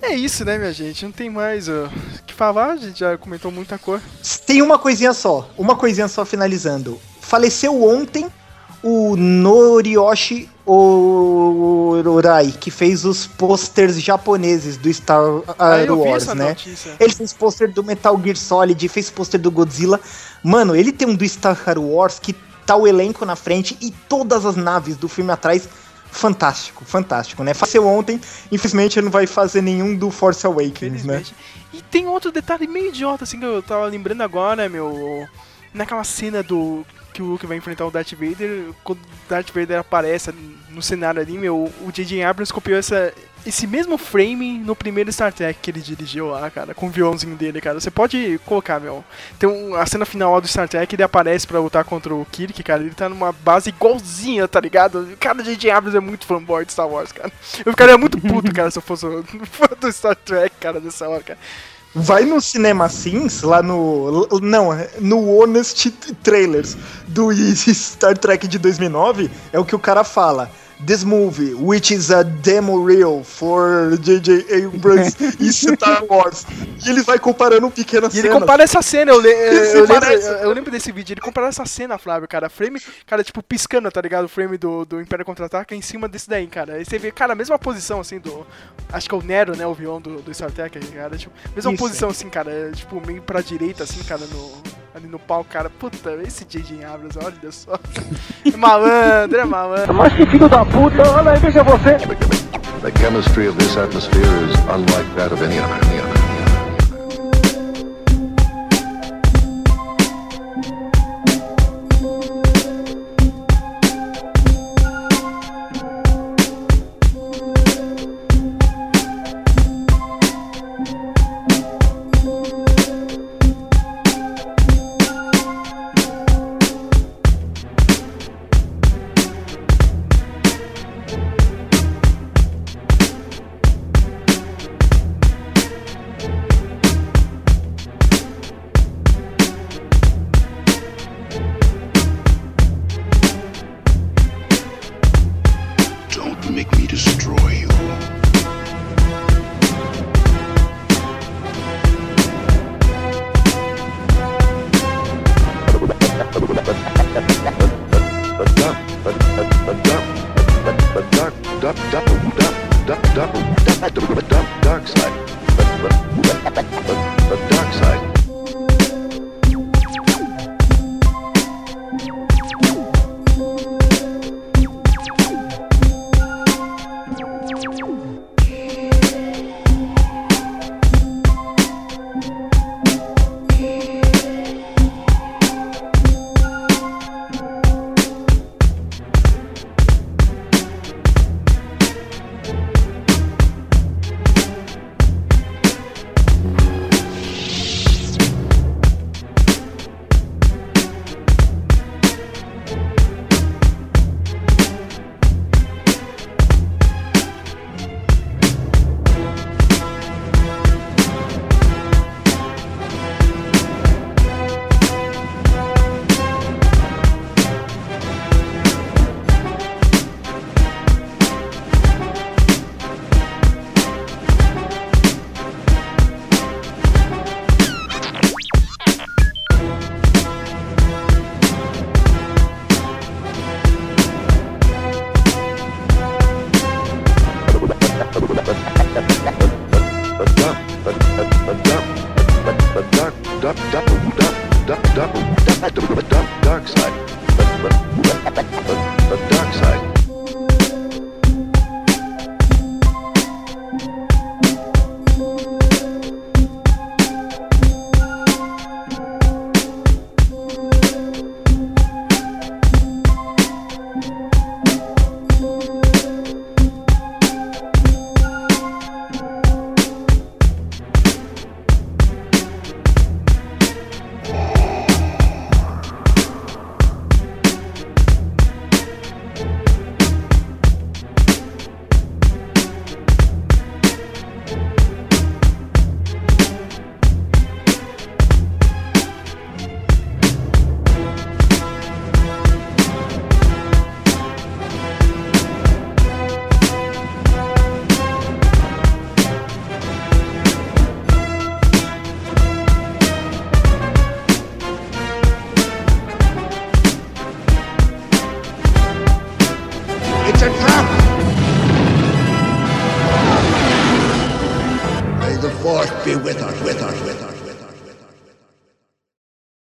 É isso, né, minha gente? Não tem mais o que falar, a gente já comentou muita cor. Tem uma coisinha só, uma coisinha só finalizando. Faleceu ontem o Noriyoshi Ororai, que fez os posters japoneses do Star Ah, vi Wars, né? notícia. Ele fez pôster do Metal Gear Solid, fez pôster do Godzilla. Mano, ele tem um do Star Wars que tá o elenco na frente e todas as naves do filme atrás. Fantástico, fantástico, né? Faleceu ontem, infelizmente ele não vai fazer nenhum do Force Awakens, né? E tem outro detalhe meio idiota, assim, que eu tava lembrando agora, meu. Naquela cena do. Que o Luke vai enfrentar o Darth Vader, quando o Darth Vader aparece no cenário ali, meu, o J.J. Abrams copiou essa, esse mesmo frame no primeiro Star Trek que ele dirigiu lá, cara, com o violãozinho dele, cara. Você pode colocar, meu. Tem um, a cena final do Star Trek, ele aparece pra lutar contra o Kirk, cara. Ele tá numa base igualzinha, tá ligado? Cara, o J.J. Abrams é muito fanboy de Star Wars, cara. Eu ficaria muito puto, cara, se eu fosse fã do Star Trek, cara, nessa hora, cara. Vai no Cinema Sins, lá no. Não, no Honest Trailers do Star Trek de 2009, é o que o cara fala. This movie, which is a demo reel for J.J. Abrams e Star Wars. E ele vai comparando pequenas E ele cenas. compara essa cena, eu, le- eu, lembro, eu lembro desse vídeo, ele compara essa cena, Flávio, cara, frame, cara, tipo, piscando, tá ligado? O frame do, do Império Contra-Ataca em cima desse daí, cara. Aí você vê, cara, a mesma posição, assim, do, acho que é o Nero, né, o vilão do, do Star Trek, cara, tipo, mesma Isso. posição, assim, cara, é, tipo, meio pra direita, assim, cara, no, ali no pau, cara, puta, esse J.J. Abrams, olha só. É malandro, é malandro. Mas que filho da puta, olha aí, veja você. The chemistry of this atmosphere is unlike that of any other. Any other.